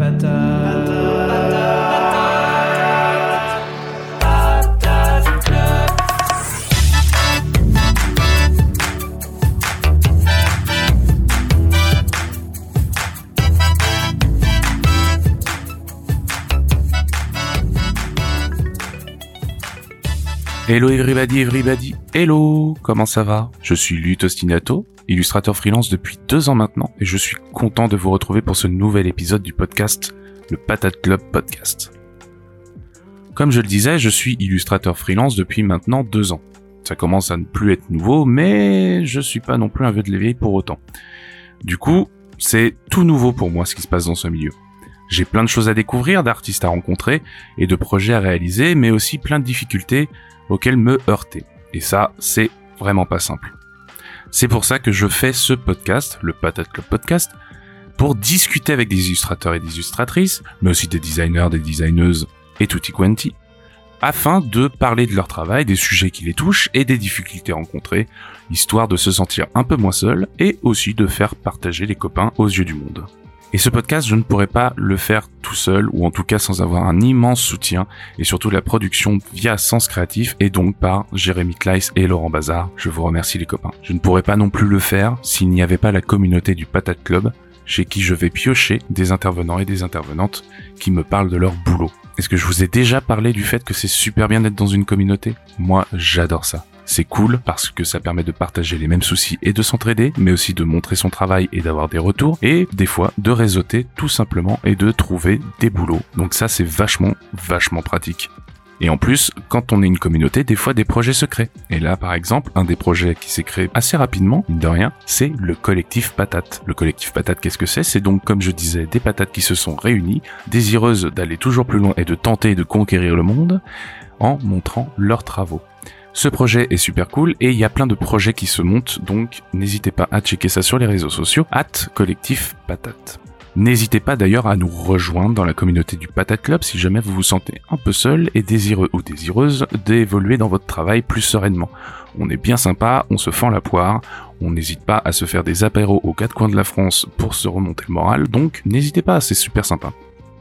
better. Hello everybody, everybody, hello Comment ça va? Je suis Lut Ostinato, illustrateur freelance depuis deux ans maintenant, et je suis content de vous retrouver pour ce nouvel épisode du podcast, le Patate Club Podcast. Comme je le disais, je suis illustrateur freelance depuis maintenant deux ans. Ça commence à ne plus être nouveau, mais je suis pas non plus un vieux de l'éveil pour autant. Du coup, c'est tout nouveau pour moi ce qui se passe dans ce milieu. J'ai plein de choses à découvrir, d'artistes à rencontrer et de projets à réaliser, mais aussi plein de difficultés auxquelles me heurter. Et ça, c'est vraiment pas simple. C'est pour ça que je fais ce podcast, le Patate Club Podcast, pour discuter avec des illustrateurs et des illustratrices, mais aussi des designers, des designeuses et tutti quanti, afin de parler de leur travail, des sujets qui les touchent et des difficultés rencontrées, histoire de se sentir un peu moins seul et aussi de faire partager les copains aux yeux du monde. Et ce podcast, je ne pourrais pas le faire tout seul, ou en tout cas sans avoir un immense soutien, et surtout la production via Sens Créatif, et donc par Jérémy Kleiss et Laurent Bazar. Je vous remercie les copains. Je ne pourrais pas non plus le faire s'il n'y avait pas la communauté du Patate Club, chez qui je vais piocher des intervenants et des intervenantes qui me parlent de leur boulot. Est-ce que je vous ai déjà parlé du fait que c'est super bien d'être dans une communauté? Moi, j'adore ça. C'est cool parce que ça permet de partager les mêmes soucis et de s'entraider, mais aussi de montrer son travail et d'avoir des retours, et des fois de réseauter tout simplement et de trouver des boulots. Donc ça c'est vachement, vachement pratique. Et en plus, quand on est une communauté, des fois des projets se créent. Et là, par exemple, un des projets qui s'est créé assez rapidement, mine de rien, c'est le collectif Patate. Le collectif Patate, qu'est-ce que c'est? C'est donc, comme je disais, des patates qui se sont réunies, désireuses d'aller toujours plus loin et de tenter de conquérir le monde, en montrant leurs travaux. Ce projet est super cool et il y a plein de projets qui se montent, donc n'hésitez pas à checker ça sur les réseaux sociaux, at collectif patate. N'hésitez pas d'ailleurs à nous rejoindre dans la communauté du Patate Club si jamais vous vous sentez un peu seul et désireux ou désireuse d'évoluer dans votre travail plus sereinement. On est bien sympa, on se fend la poire, on n'hésite pas à se faire des apéros aux quatre coins de la France pour se remonter le moral, donc n'hésitez pas, c'est super sympa.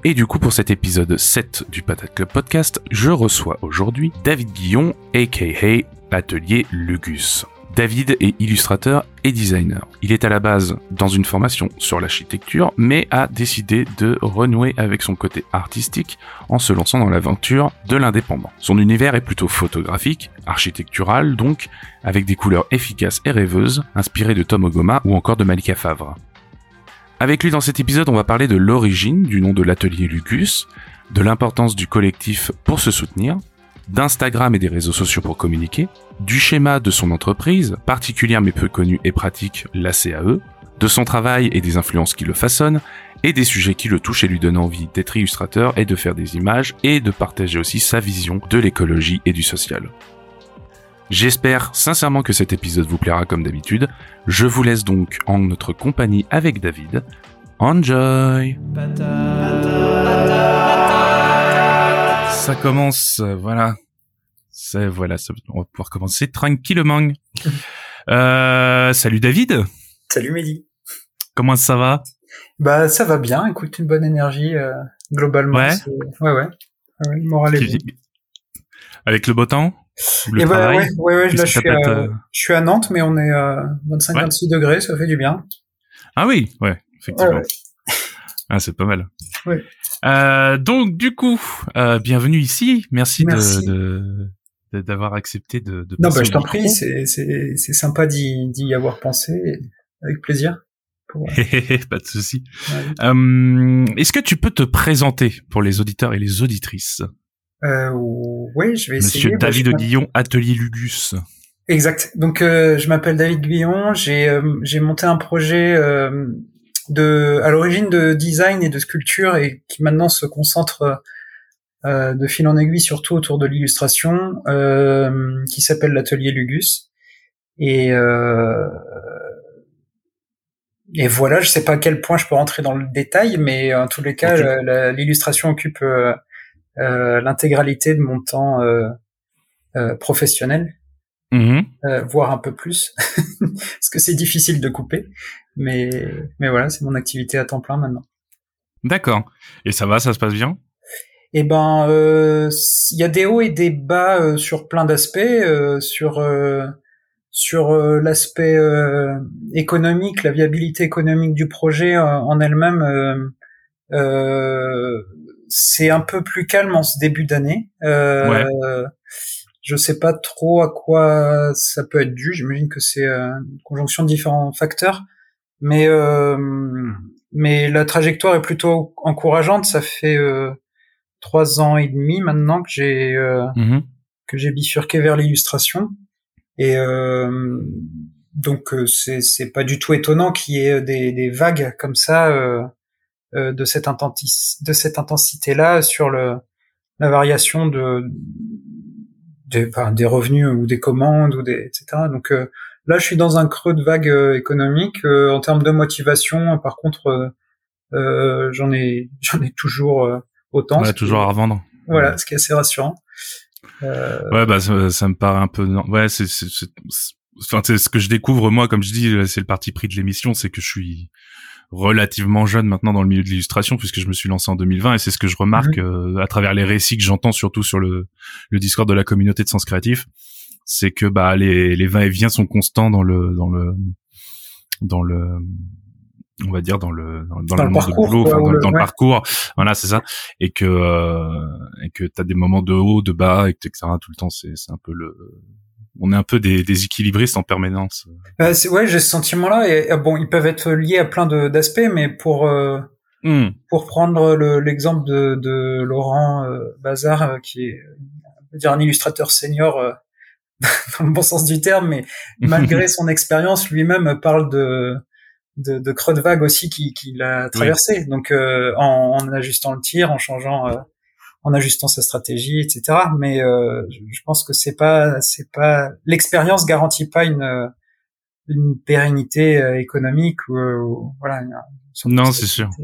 Et du coup, pour cet épisode 7 du Patate Club Podcast, je reçois aujourd'hui David Guillon, aka Atelier Lugus. David est illustrateur et designer. Il est à la base dans une formation sur l'architecture, mais a décidé de renouer avec son côté artistique en se lançant dans l'aventure de l'indépendant. Son univers est plutôt photographique, architectural donc, avec des couleurs efficaces et rêveuses, inspirées de Tom Ogoma ou encore de Malika Favre. Avec lui dans cet épisode, on va parler de l'origine du nom de l'atelier Lucus, de l'importance du collectif pour se soutenir, d'Instagram et des réseaux sociaux pour communiquer, du schéma de son entreprise, particulière mais peu connue et pratique, la CAE, de son travail et des influences qui le façonnent, et des sujets qui le touchent et lui donnent envie d'être illustrateur et de faire des images et de partager aussi sa vision de l'écologie et du social. J'espère sincèrement que cet épisode vous plaira comme d'habitude. Je vous laisse donc en notre compagnie avec David. Enjoy Ça commence, euh, voilà. C'est voilà, on va pouvoir commencer tranquillement. Euh, salut David. Salut Mehdi. Comment ça va? Bah ça va bien. Écoute, une bonne énergie euh, globalement. Ouais. Ouais ouais. le moral est bon. Avec le beau temps? Le ouais, ouais, ouais, là, je suis, à, euh... je suis à Nantes, mais on est à 25-26 degrés, ça fait du bien. Ah oui, ouais, effectivement. Ah, c'est pas mal. Ouais. Euh, donc, du coup, euh, bienvenue ici. Merci, Merci. de, d'avoir accepté de, de Non, bah, je t'en prie, c'est, c'est, sympa d'y, d'y avoir pensé, avec plaisir. Pour... pas de souci. Ouais. Euh, est-ce que tu peux te présenter pour les auditeurs et les auditrices? Euh, oui, je vais essayer. Monsieur David Guillon, Atelier Lugus. Exact. Donc, euh, je m'appelle David Guillon. J'ai euh, j'ai monté un projet euh, de à l'origine de design et de sculpture et qui maintenant se concentre euh, de fil en aiguille surtout autour de l'illustration, qui s'appelle l'Atelier Lugus. Et et voilà, je sais pas à quel point je peux rentrer dans le détail, mais en tous les cas, l'illustration occupe euh, l'intégralité de mon temps euh, euh, professionnel, mmh. voire un peu plus, parce que c'est difficile de couper. Mais mais voilà, c'est mon activité à temps plein maintenant. D'accord. Et ça va, ça se passe bien? Eh ben, il y a des hauts et des bas sur plein d'aspects, sur sur l'aspect économique, la viabilité économique du projet en elle-même. C'est un peu plus calme en ce début d'année. Ouais. Je sais pas trop à quoi ça peut être dû. J'imagine que c'est euh, une conjonction de différents facteurs, mais euh, mais la trajectoire est plutôt encourageante. Ça fait euh, trois ans et demi maintenant que j'ai mm-hmm. que j'ai bifurqué vers l'illustration et donc c'est c'est pas du tout étonnant qu'il y ait des, des vagues comme ça de cette de cette intensité là sur le la variation de des, des revenus ou des commandes ou des etc. Donc euh, là, je suis dans un creux de vague euh, économique euh, en termes de motivation. Par contre, j'en ai j'en ai toujours autant. Ouais, toujours à revendre. Voilà, ce qui est assez rassurant. Ouais, bah ça, ça, me paraît un peu. Ouais, c'est enfin, ce que je découvre moi, comme je dis, c'est le parti pris de l'émission, c'est que je suis relativement jeune maintenant dans le milieu de l'illustration puisque je me suis lancé en 2020 et c'est ce que je remarque euh, à travers les récits que j'entends surtout sur le, le Discord de la communauté de Sens Créatif, c'est que bah les les va et vient sont constants dans le dans le dans le on va dire dans le dans, le, parcours, boulot, dans, le parcours, voilà c'est ça, et que euh, et que t'as des moments de haut, de bas, et que, etc. Tout le temps, c'est c'est un peu le on est un peu des, des équilibristes en permanence. Euh, ouais, j'ai ce sentiment-là. Et bon, ils peuvent être liés à plein d'aspects, mais pour euh, hmm. pour prendre l'exemple de, de, Laurent euh, Bazar, euh, qui est on dire un illustrateur senior euh, dans le bon sens du terme, mais malgré son expérience, lui-même parle de de, de creux de vague aussi qu'il qui a traversé. Donc en, en, ajustant le tir, en changeant en ajustant sa stratégie, etc. Mais euh, je pense que c'est pas, c'est pas, l'expérience garantit pas une une pérennité euh, économique ou, voilà. non, c'est sûr. Euh.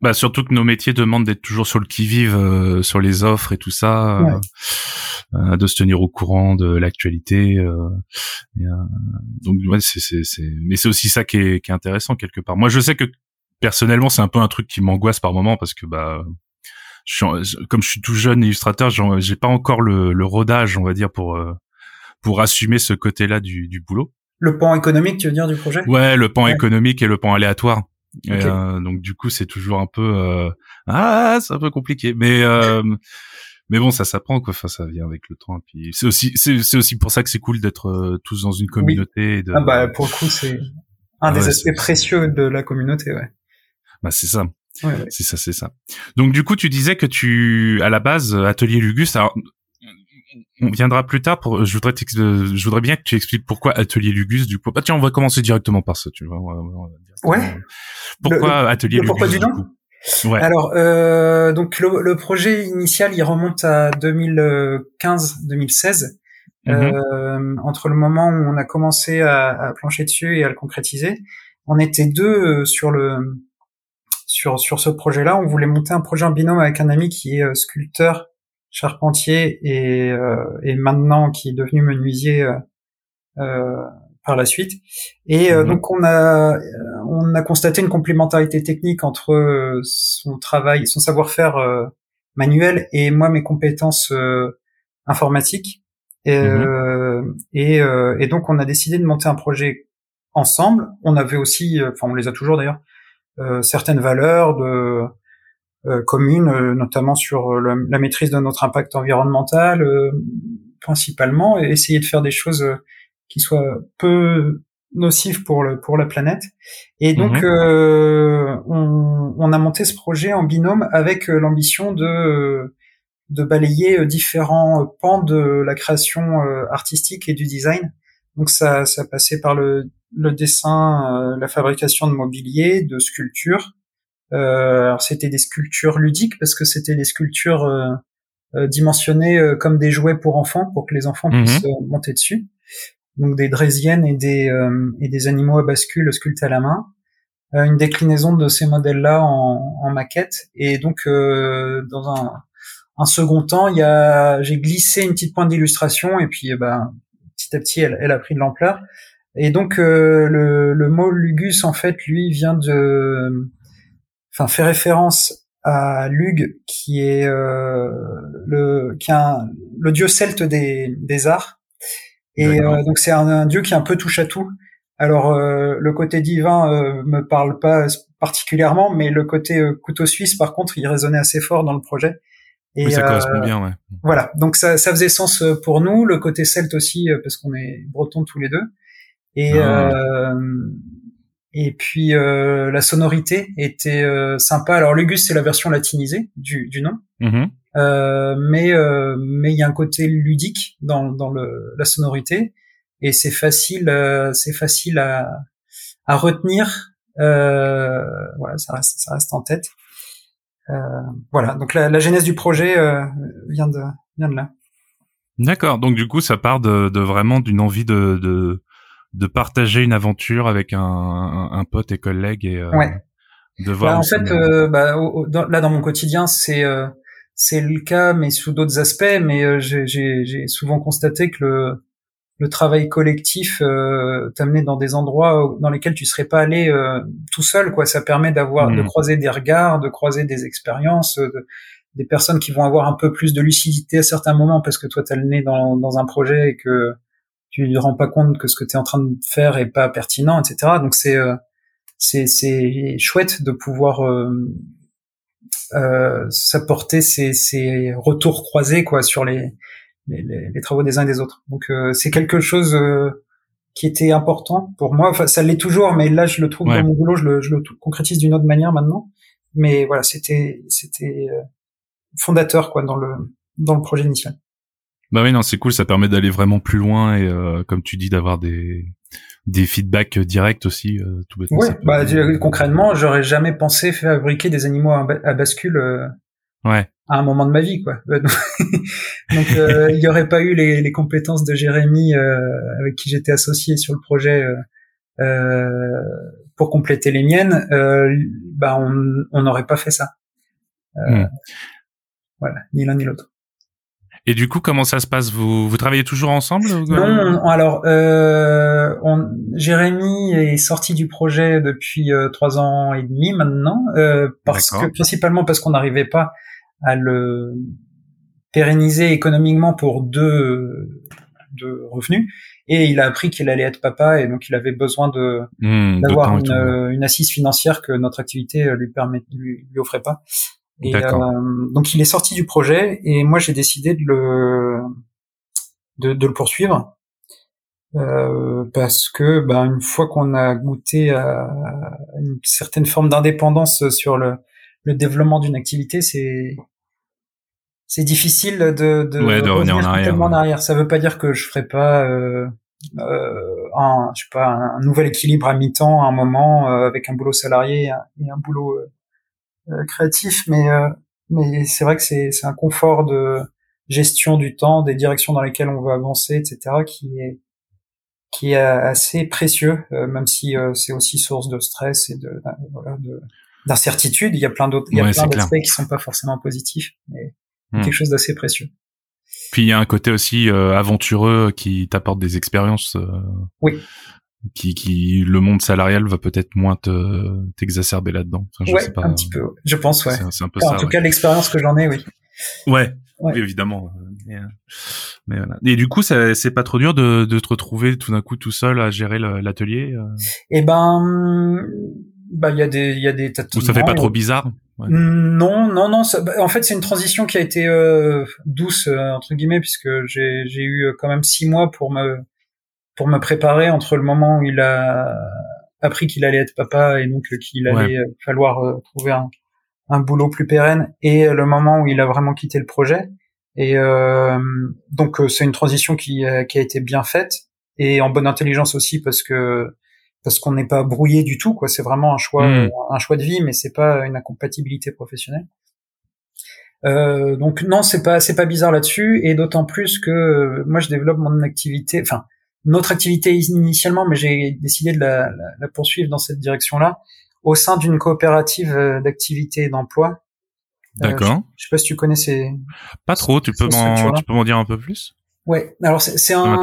Bah surtout que nos métiers demandent d'être toujours sur le qui-vive, sur les offres et tout ça, de se tenir au courant de l'actualité. donc ouais, c'est c'est c'est, mais c'est aussi ça qui est qui est intéressant quelque part. Moi, je sais que personnellement, c'est un peu un truc qui m'angoisse par moment parce que bah comme je suis tout jeune illustrateur, j'ai pas encore le, le, rodage, on va dire, pour euh, pour assumer ce côté-là du, du boulot. Le pan économique, tu veux dire, du projet? Ouais, le pan économique et le pan aléatoire. Euh, donc du coup, c'est toujours un peu euh, ah, c'est un peu compliqué, mais euh, mais bon, ça s'apprend quoi. Enfin, ça vient avec le temps. Et puis c'est aussi c'est aussi pour ça que c'est cool d'être euh, tous dans une communauté. de... Ah bah pour le coup, c'est un des aspects précieux de la communauté, ouais. Bah c'est ça. C'est ça, c'est ça. Donc du coup, tu disais que tu, à la base, Atelier Lugus. Alors, on viendra plus tard. Pour, je voudrais, je voudrais bien que tu expliques pourquoi Atelier Lugus. Du coup, bah tiens, on va commencer directement par ça. Tu vois. ouais. Pourquoi Atelier Lugus Pourquoi du nom Ouais. Alors, euh, donc le, projet initial, il remonte à 2015-2016. Mm-hmm. euh, entre le moment où on a commencé à, à, plancher dessus et à le concrétiser, on était deux euh, sur le sur sur ce projet-là. On voulait monter un projet en binôme avec un ami qui est euh, sculpteur, charpentier et euh, et maintenant qui est devenu menuisier euh, par la suite. Et mhm. donc on a on a constaté une complémentarité technique entre son travail, son savoir-faire manuel et moi mes compétences informatiques. Et, mhm. et, et, donc on a décidé de monter un projet ensemble. On avait aussi, enfin on les a toujours d'ailleurs, certaines valeurs de euh, communes, euh, notamment sur la maîtrise de notre impact environnemental, principalement, et essayer de faire des choses qui soient peu nocives pour le pour la planète. Et donc mhm. on, on, a monté ce projet en binôme avec l'ambition de de balayer différents pans de la création artistique et du design. Donc ça ça passait par le le dessin, euh, la fabrication de mobilier, de sculptures. Euh, alors c'était des sculptures ludiques parce que c'était des sculptures euh, dimensionnées comme des jouets pour enfants, pour que les enfants mhm. puissent monter dessus. Donc des draisiennes et des et des animaux à bascule sculptés à la main. une déclinaison de ces modèles-là en, en, maquette. Et donc dans un, un second temps, il y a j'ai glissé une petite pointe d'illustration et puis ben petit à petit elle, elle a pris de l'ampleur. Et donc euh, le, le, mot lugus en fait lui vient de enfin fait référence à Lug, qui est le qui a le dieu celte des, des arts. Et donc c'est un, dieu qui est un peu touche à tout. Alors le côté divin me parle pas particulièrement, mais le côté couteau suisse, par contre, il résonnait assez fort dans le projet. Et, oui, ça correspond bien, ouais. Voilà, donc ça, ça faisait sens pour nous, le côté celte aussi, parce qu'on est bretons tous les deux. Et ah. euh, et puis euh, la sonorité était euh, sympa. Alors Lugus c'est la version latinisée du, du nom, mm-hmm. euh, mais euh, mais il y a un côté ludique dans dans le, la sonorité et c'est facile euh, c'est facile à à retenir. voilà, ça reste ça reste en tête. Voilà, donc la, la, genèse du projet vient de vient de là. D'accord. Donc du coup, ça part de, de vraiment d'une envie de, de de partager une aventure avec un, un, pote et collègue et euh, de voir. Bah, en fait, euh, bah, là dans mon quotidien, c'est euh, c'est le cas, mais sous d'autres aspects. Mais j'ai souvent constaté que le le travail collectif euh, t'amener dans des endroits dans lesquels tu serais pas allé tout seul quoi ça permet d'avoir de mmh. croiser des regards de croiser des expériences des personnes qui vont avoir un peu plus de lucidité à certains moments parce que toi t'as le nez dans, dans un projet et que tu te rends pas compte que ce que tu es en train de faire est pas pertinent, etc. Donc c'est euh, c'est c'est chouette de pouvoir euh, euh, s'apporter ces, ces retours croisés quoi sur les les, les, travaux des uns et des autres. Donc euh, c'est quelque chose qui était important pour moi. Enfin, ça l'est toujours, mais là je le trouve dans mon boulot, je le, je le concrétise d'une autre manière maintenant. Mais voilà, c'était c'était fondateur quoi dans le dans le projet initial. Bah oui, non, c'est cool, ça permet d'aller vraiment plus loin et euh, comme tu dis d'avoir des des feedbacks directs aussi. Euh, tout bêtement, ouais, bah concrètement, j'aurais jamais pensé fabriquer des animaux à, bascule. Euh, ouais. À un moment de ma vie, quoi. Donc, il y aurait pas eu les, les compétences de Jérémy avec qui j'étais associé sur le projet pour compléter les miennes. bah, on n'aurait pas fait ça. Hmm. Voilà, ni l'un ni l'autre. Et du coup, comment ça se passe? Vous, vous travaillez toujours ensemble Non, alors euh, on, Jérémy est sorti du projet depuis euh, trois ans et demi maintenant, euh, parce que principalement parce qu'on n'arrivait pas à le pérenniser économiquement pour deux, deux revenus. Et il a appris qu'il allait être papa et donc il avait besoin de hmm, d'avoir une, une, assise financière que notre activité lui permet lui, lui offrait pas. Et, euh, donc il est sorti du projet et moi j'ai décidé de le de, de le poursuivre euh, parce que ben, une fois qu'on a goûté à une certaine forme d'indépendance sur le, le développement d'une activité, c'est c'est difficile de, de, de revenir en arrière, en arrière. Ça veut pas dire que je ferai pas euh, euh, un, je sais pas, un, nouvel équilibre à mi-temps à un moment euh, avec un boulot salarié et un boulot euh, euh, créatif, mais euh, mais c'est vrai que c'est c'est un confort de gestion du temps, des directions dans lesquelles on veut avancer, etc., qui est qui est assez précieux, euh, même si c'est aussi source de stress et de voilà, d'incertitude. Il y a plein d'autres, il y a plein d'aspects qui sont pas forcément positifs, mais hmm. quelque chose d'assez précieux. Puis il y a un côté aussi aventureux qui t'apporte des expériences. oui qui, qui le monde salarial va peut-être moins te t'exacerber là-dedans. Enfin, je ouais, sais pas, un petit peu. Je pense, ouais. C'est un peu ça, en tout cas, l'expérience que j'en ai, oui. Ouais, Oui, évidemment. Euh, mais, voilà. Et du coup, c'est pas trop dur de, de te retrouver tout d'un coup tout seul à gérer l'atelier. Euh? Eh ben, bah il y a des il y a des Ou ça fait pas trop bizarre Non, non, non. Ça, bah, en fait, c'est une transition qui a été euh, douce entre guillemets puisque j'ai j'ai eu quand même six mois pour me pour me préparer entre le moment où il a appris qu'il allait être papa et donc qu'il allait falloir euh, trouver un, un, boulot plus pérenne et le moment où il a vraiment quitté le projet. Et euh, donc euh, c'est une transition qui, qui a été bien faite et en bonne intelligence aussi parce que parce qu'on n'est pas brouillé du tout quoi. C'est vraiment un choix hmm. un choix de vie mais c'est pas une incompatibilité professionnelle. Euh, donc non, c'est pas c'est pas bizarre là-dessus et d'autant plus que moi je développe mon activité. Enfin, notre activité initialement, mais j'ai décidé de la, la, poursuivre dans cette direction-là, au sein d'une coopérative euh, d'activité et d'emploi. Euh, D'accord. je, sais pas si tu connais ces. Pas trop. Tu peux m'en, tu peux m'en dire un peu plus? Ouais. Alors c'est un,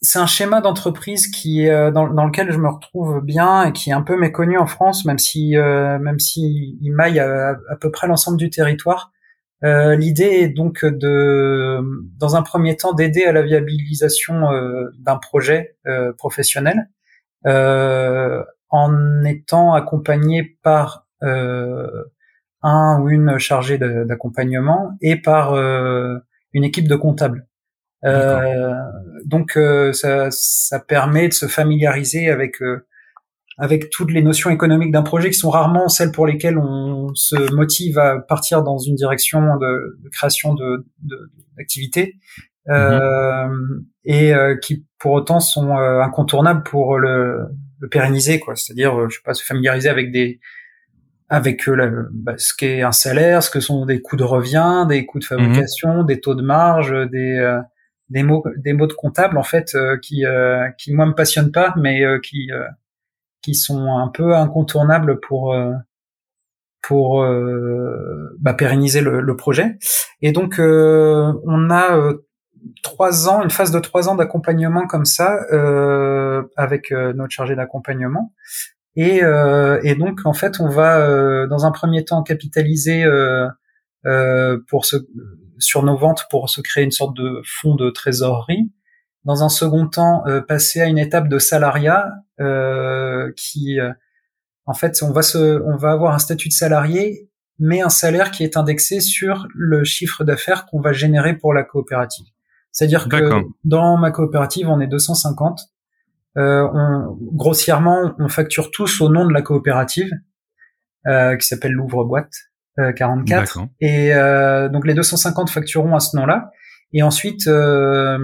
c'est un schéma d'entreprise qui dans, dans, lequel je me retrouve bien et qui est un peu méconnu en France, même si même si il maille à, peu près l'ensemble du territoire. Euh, L'idée est donc de, dans un premier temps, d'aider à la viabilisation euh, d'un projet euh, professionnel euh, en étant accompagné par un ou une chargée d'accompagnement et par une équipe de comptables. Donc ça, ça, permet de se familiariser avec avec toutes les notions économiques d'un projet qui sont rarement celles pour lesquelles on se motive à partir dans une direction de, de création de d'activité de, euh, mhm. et euh, qui pour autant sont euh, incontournables pour le, le pérenniser quoi c'est-à-dire euh, je sais pas se familiariser avec des avec bah, ce qu'est un salaire ce que sont des coûts de revient des coûts de mhm. fabrication des taux de marge des des mots des mots de comptable en fait qui qui moi me passionnent pas mais qui qui sont un peu incontournables pour euh, pour euh, bah, pérenniser le, projet. Et donc euh, on a trois ans, une phase de trois ans d'accompagnement comme ça avec notre chargé d'accompagnement. Et, et, donc en fait on va dans un premier temps capitaliser pour se, sur nos ventes pour se créer une sorte de fonds de trésorerie dans un second temps euh, passer à une étape de salariat euh, qui euh, en fait on va se on va avoir un statut de salarié mais un salaire qui est indexé sur le chiffre d'affaires qu'on va générer pour la coopérative. C'est-à-dire que dans ma coopérative, on est 250. Euh, on, grossièrement, on facture tous au nom de la coopérative, euh, qui s'appelle l'ouvre-boîte 44. Et donc les 250 factureront à ce nom-là. Et ensuite, euh,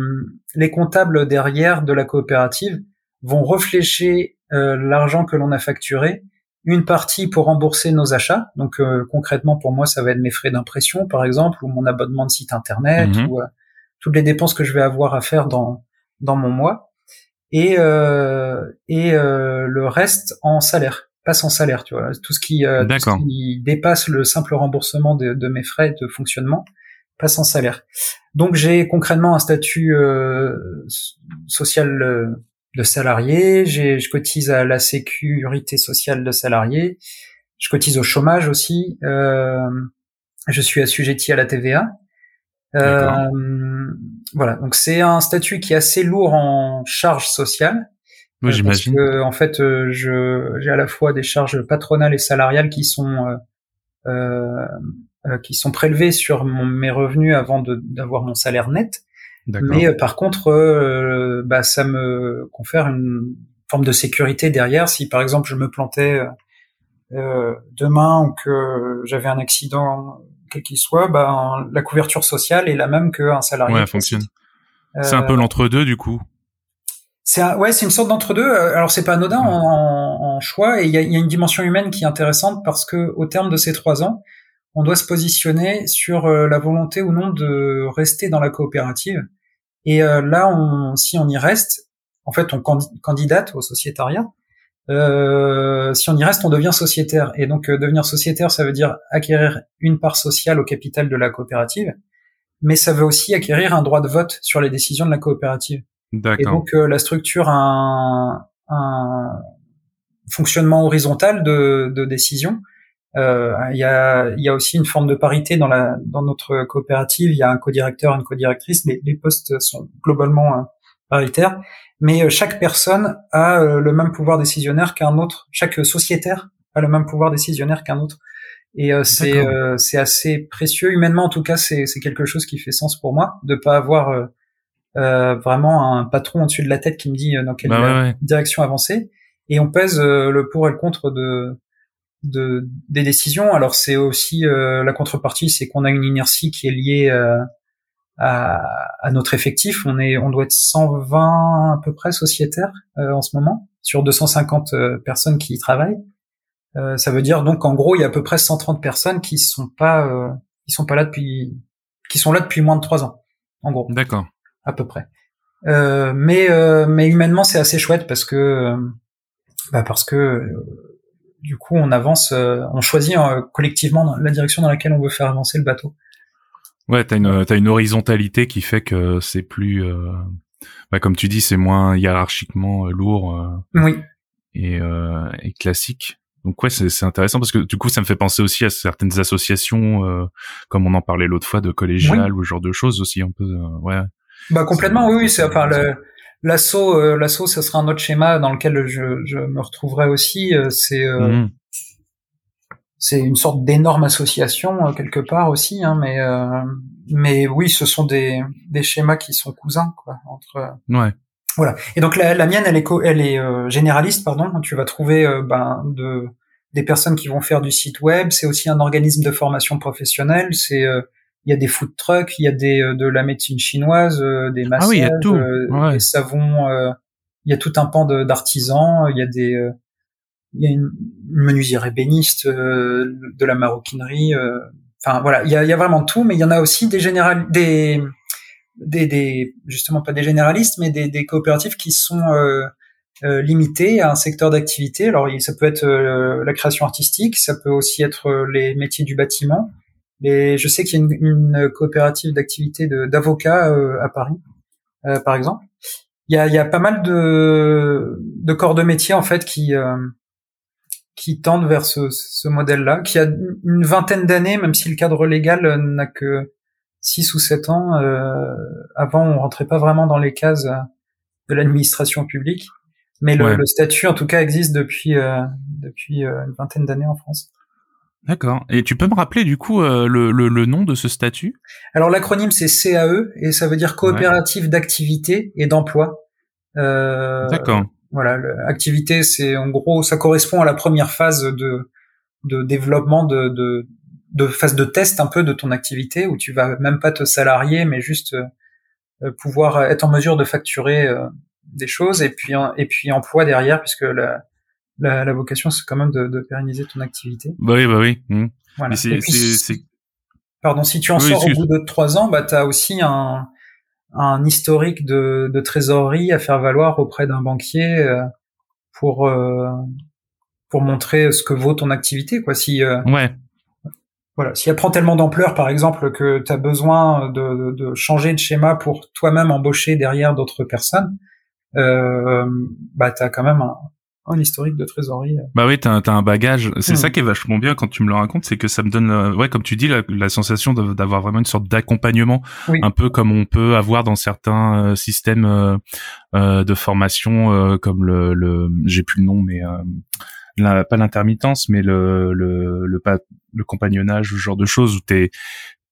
les comptables derrière de la coopérative vont réfléchir euh, l'argent que l'on a facturé, une partie pour rembourser nos achats. Donc euh, concrètement, pour moi, ça va être mes frais d'impression, par exemple, ou mon abonnement de site internet, mhm. ou toutes les dépenses que je vais avoir à faire dans dans mon mois, et et le reste en salaire passe en salaire, tu vois. Tout ce qui, qui dépasse le simple remboursement de, de, mes frais de fonctionnement passe en salaire. Donc j'ai concrètement un statut euh, social euh, de salarié, je cotise à la sécurité sociale de salarié, je cotise au chômage aussi, euh, je suis assujetti à la TVA. Euh, voilà, donc c'est un statut qui est assez lourd en charges sociales. J'imagine. En fait, je j'ai à la fois des charges patronales et salariales qui sont euh, euh, qui sont prélevés sur mon, mes revenus avant d'avoir mon salaire net. Mais euh, par contre, euh, bah, ça me confère une forme de sécurité derrière. Si par exemple je me plantais demain ou que j'avais un accident quel qu'il soit, bah, la couverture sociale est la même qu'un salarié. Ouais, fonctionne. c'est un peu l'entre-deux du coup. C'est ouais, c'est une sorte d'entre-deux. Alors c'est pas anodin en, en, choix et il y a, y a, une dimension humaine qui est intéressante parce que au terme de ces trois ans, on doit se positionner sur euh, la volonté ou non de rester dans la coopérative. Et euh, là, on, si on y reste, en fait, on candidate au sociétariat. Euh, si on y reste, on devient sociétaire. Et donc, devenir sociétaire, ça veut dire acquérir une part sociale au capital de la coopérative, mais ça veut aussi acquérir un droit de vote sur les décisions de la coopérative. Et donc, la structure a un, un fonctionnement horizontal de, de décision euh, il y, a, y a aussi une forme de parité dans, la, dans notre coopérative. Il y a un co-directeur, une co-directrice. Les, les, postes sont globalement euh, paritaires, mais euh, chaque personne a le même pouvoir décisionnaire qu'un autre. Chaque sociétaire a le même pouvoir décisionnaire qu'un autre. Et c'est assez précieux humainement en tout cas. C'est c'est quelque chose qui fait sens pour moi de pas avoir vraiment un patron au-dessus de la tête qui me dit dans quelle bah direction avancer. Et on pèse le pour et le contre de de, des décisions. Alors c'est aussi euh, la contrepartie, c'est qu'on a une inertie qui est liée euh, à, à, notre effectif. On est, on doit être 120 à peu près sociétaires euh, en ce moment sur 250 personnes qui y travaillent. ça veut dire donc en gros il y a à peu près 130 personnes qui sont pas, qui sont pas là depuis, qui sont là depuis moins de trois ans. En gros. D'accord. À peu près. mais mais humainement c'est assez chouette parce que bah parce que du coup, on avance, euh, on choisit euh, collectivement la direction dans laquelle on veut faire avancer le bateau. Ouais, t'as une t'as une horizontalité qui fait que c'est plus euh, bah, comme tu dis, c'est moins hiérarchiquement lourd. oui. Et, et classique. Donc ouais, c'est intéressant parce que du coup, ça me fait penser aussi à certaines associations, euh, comme on en parlait l'autre fois, de collégiales ou ce genre de choses aussi un peu. Euh, ouais. Bah complètement, oui, oui. C'est enfin le l'assaut, euh, l'assaut, ce sera un autre schéma dans lequel je, je me retrouverai aussi. c'est mmh. c'est une sorte d'énorme association quelque part aussi, hein, mais mais oui, ce sont des des schémas qui sont cousins quoi entre. Ouais. Voilà. Et donc la, la mienne, elle est, elle est euh, généraliste, pardon. Tu vas trouver euh, ben, de, des personnes qui vont faire du site web. C'est aussi un organisme de formation professionnelle. C'est euh, il y a des food trucks, il y a des de la médecine chinoise, des massages, ah oui, il y a tout. des savons. il y a tout un pan d'artisans. Il y a des il y a une, menuisière ébéniste, de la maroquinerie. Enfin voilà, il y a, il y a vraiment tout, mais il y en a aussi des général des des, des, justement pas des généralistes, mais des, des coopératives qui sont euh, euh, limitées à un secteur d'activité. Alors ça peut être euh, la création artistique, ça peut aussi être euh, les métiers du bâtiment. Et je sais qu'il y a une, une coopérative d'activité d'avocats à Paris, par exemple. Il y a, il y a pas mal de, de corps de métier en fait qui qui tendent vers ce, ce modèle-là, qui a une vingtaine d'années, même si le cadre légal n'a que 6 ou 7 ans. Euh, avant, on rentrait pas vraiment dans les cases euh, de l'administration publique, mais le, le, statut, en tout cas, existe depuis euh, depuis euh, une vingtaine d'années en France. D'accord. Et tu peux me rappeler du coup le, le, le, nom de ce statut? Alors l'acronyme c'est CAE et ça veut dire coopérative d'activité et d'emploi. Euh, D'accord. Voilà, activité c'est en gros ça correspond à la première phase de de développement de, de de phase de test un peu de ton activité où tu vas même pas te salarier mais juste euh, pouvoir être en mesure de facturer euh, des choses et puis et puis emploi derrière puisque la la, la vocation c'est quand même de, de, pérenniser ton activité. Bah oui bah oui. Mmh. Voilà. pardon si tu en sors au bout de trois ans bah tu as aussi un un historique de, de trésorerie à faire valoir auprès d'un banquier euh, pour pour montrer ce que vaut ton activité quoi si ouais voilà, si elle prend tellement d'ampleur, par exemple, que tu as besoin de, de, changer de schéma pour toi-même embaucher derrière d'autres personnes, euh, bah tu as quand même un, un, historique de trésorerie. Bah oui, tu as, un bagage. C'est hmm. ça qui est vachement bien quand tu me le racontes, c'est que ça me donne, euh, ouais, comme tu dis, la, sensation d'avoir vraiment une sorte d'accompagnement, un peu comme on peut avoir dans certains euh, systèmes euh, euh, de formation, comme le, le j'ai plus le nom, mais la, pas l'intermittence, mais le, le, le, le compagnonnage, ce genre de choses où t'es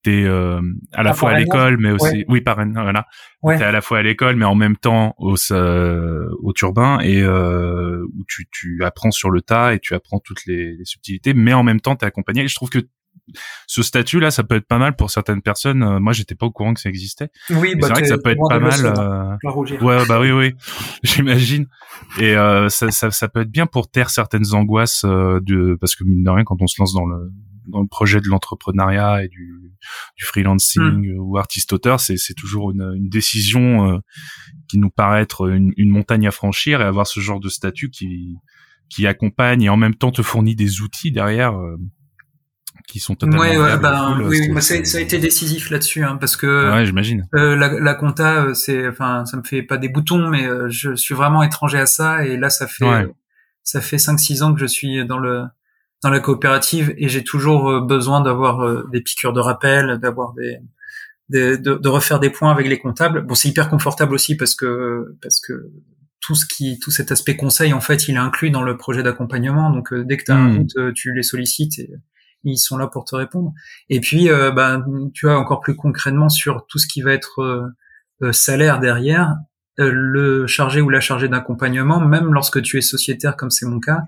t'es euh, à la ah, fois à l'école mais aussi oui par voilà. Ouais. t'es à la fois à l'école mais en même temps au euh, au turbin et euh, où tu tu apprends sur le tas et tu apprends toutes les, les subtilités mais en même temps t'es accompagné. Et je trouve que ce statut là ça peut être pas mal pour certaines personnes. Euh, moi j'étais pas au courant que ça existait. Oui bah, c'est vrai que ça peut être pas mal euh... ouais bah oui oui j'imagine. Et euh, ça, ça, ça peut être bien pour taire certaines angoisses euh, de parce que mine de rien quand on se lance dans le dans le projet de l'entrepreneuriat et du, du freelancing hmm. ou artiste-auteur, c'est, c'est toujours une, une décision qui nous paraît être une, une, montagne à franchir et avoir ce genre de statut qui, qui accompagne et en même temps te fournit des outils derrière qui sont totalement ouais, ouais bah, oui, moi ça, a été décisif là-dessus hein, parce que ouais j'imagine. euh, la, la compta euh, c'est enfin ça me fait pas des boutons mais euh, je suis vraiment étranger à ça et là ça fait ça fait cinq six ans que je suis dans le dans la coopérative et j'ai toujours euh, besoin d'avoir des piqûres de rappel d'avoir des, des de, de, refaire des points avec les comptables. Bon c'est hyper confortable aussi parce que parce que tout ce qui tout cet aspect conseil en fait il est inclus dans le projet d'accompagnement donc dès que tu as un hmm. doute tu les sollicites et ils sont là pour te répondre. Et puis, euh, ben, tu vois, encore plus concrètement sur tout ce qui va être euh, euh, salaire derrière, le chargé ou la chargée d'accompagnement, même lorsque tu es sociétaire comme c'est mon cas,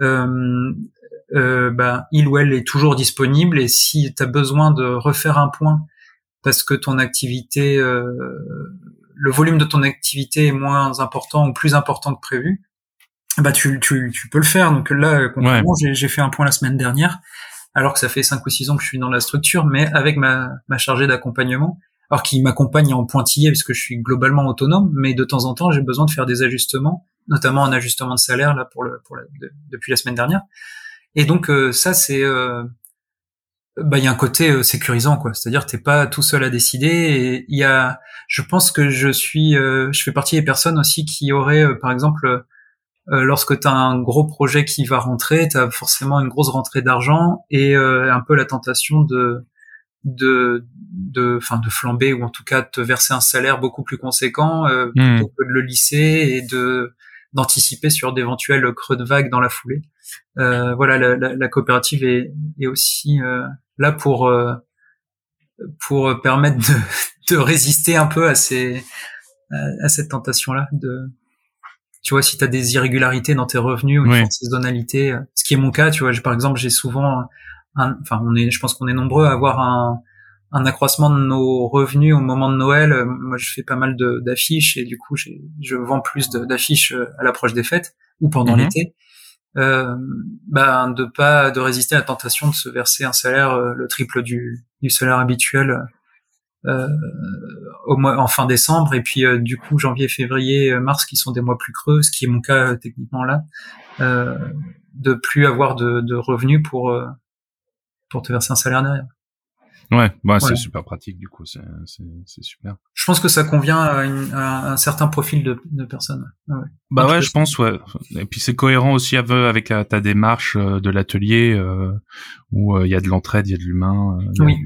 ben, il ou elle est toujours disponible et si tu as besoin de refaire un point parce que ton activité, le volume de ton activité est moins important ou plus important que prévu, bah tu, tu, tu peux le faire. Donc là, concrètement, j'ai fait un point la semaine dernière alors que ça fait cinq ou six ans que je suis dans la structure, mais avec ma, ma chargée d'accompagnement, alors qui m'accompagne en pointillé parce que je suis globalement autonome, mais de temps en temps j'ai besoin de faire des ajustements, notamment un ajustement de salaire là pour le, pour depuis la semaine dernière. Et donc euh, ça c'est euh, bah il y a un côté euh, sécurisant quoi c'est-à-dire t'es pas tout seul à décider et il y a je pense que je suis euh, je fais partie des personnes aussi qui auraient euh, par exemple lorsque tu as un gros projet qui va rentrer tu as forcément une grosse rentrée d'argent et un peu la tentation de de de enfin de flamber ou en tout cas de te verser un salaire beaucoup plus conséquent hmm. plutôt que de le lisser et de d'anticiper sur d'éventuels creux de vague dans la foulée. Euh, voilà, la, la, la, coopérative est, est aussi euh, là pour euh, pour permettre de, de, résister un peu à ces à, cette tentation-là. De tu vois, si tu as des irrégularités dans tes revenus ou une saisonnalité, ce qui est mon cas, tu vois, par exemple, j'ai souvent, enfin, on est, je pense qu'on est nombreux à avoir un un accroissement de nos revenus au moment de Noël. Euh, moi, je fais pas mal d'affiches et du coup, je vends plus d'affiches euh, à l'approche des fêtes ou pendant mhm. l'été. Euh, ben, de pas de résister à la tentation de se verser un salaire euh, le triple du, du salaire habituel euh, au mois en fin décembre et puis du coup janvier février mars qui sont des mois plus creux ce qui est mon cas techniquement là de plus avoir de, de revenus pour pour te verser un salaire derrière Ouais, bah, c'est super pratique du coup, c'est super. Je pense que ça convient à, un certain profil de, de personnes. Ouais. Bah ouais, je pense ouais. Et puis c'est cohérent aussi avec ta démarche euh, de l'atelier euh, où euh, il y a de l'entraide, il y a de l'humain, oui.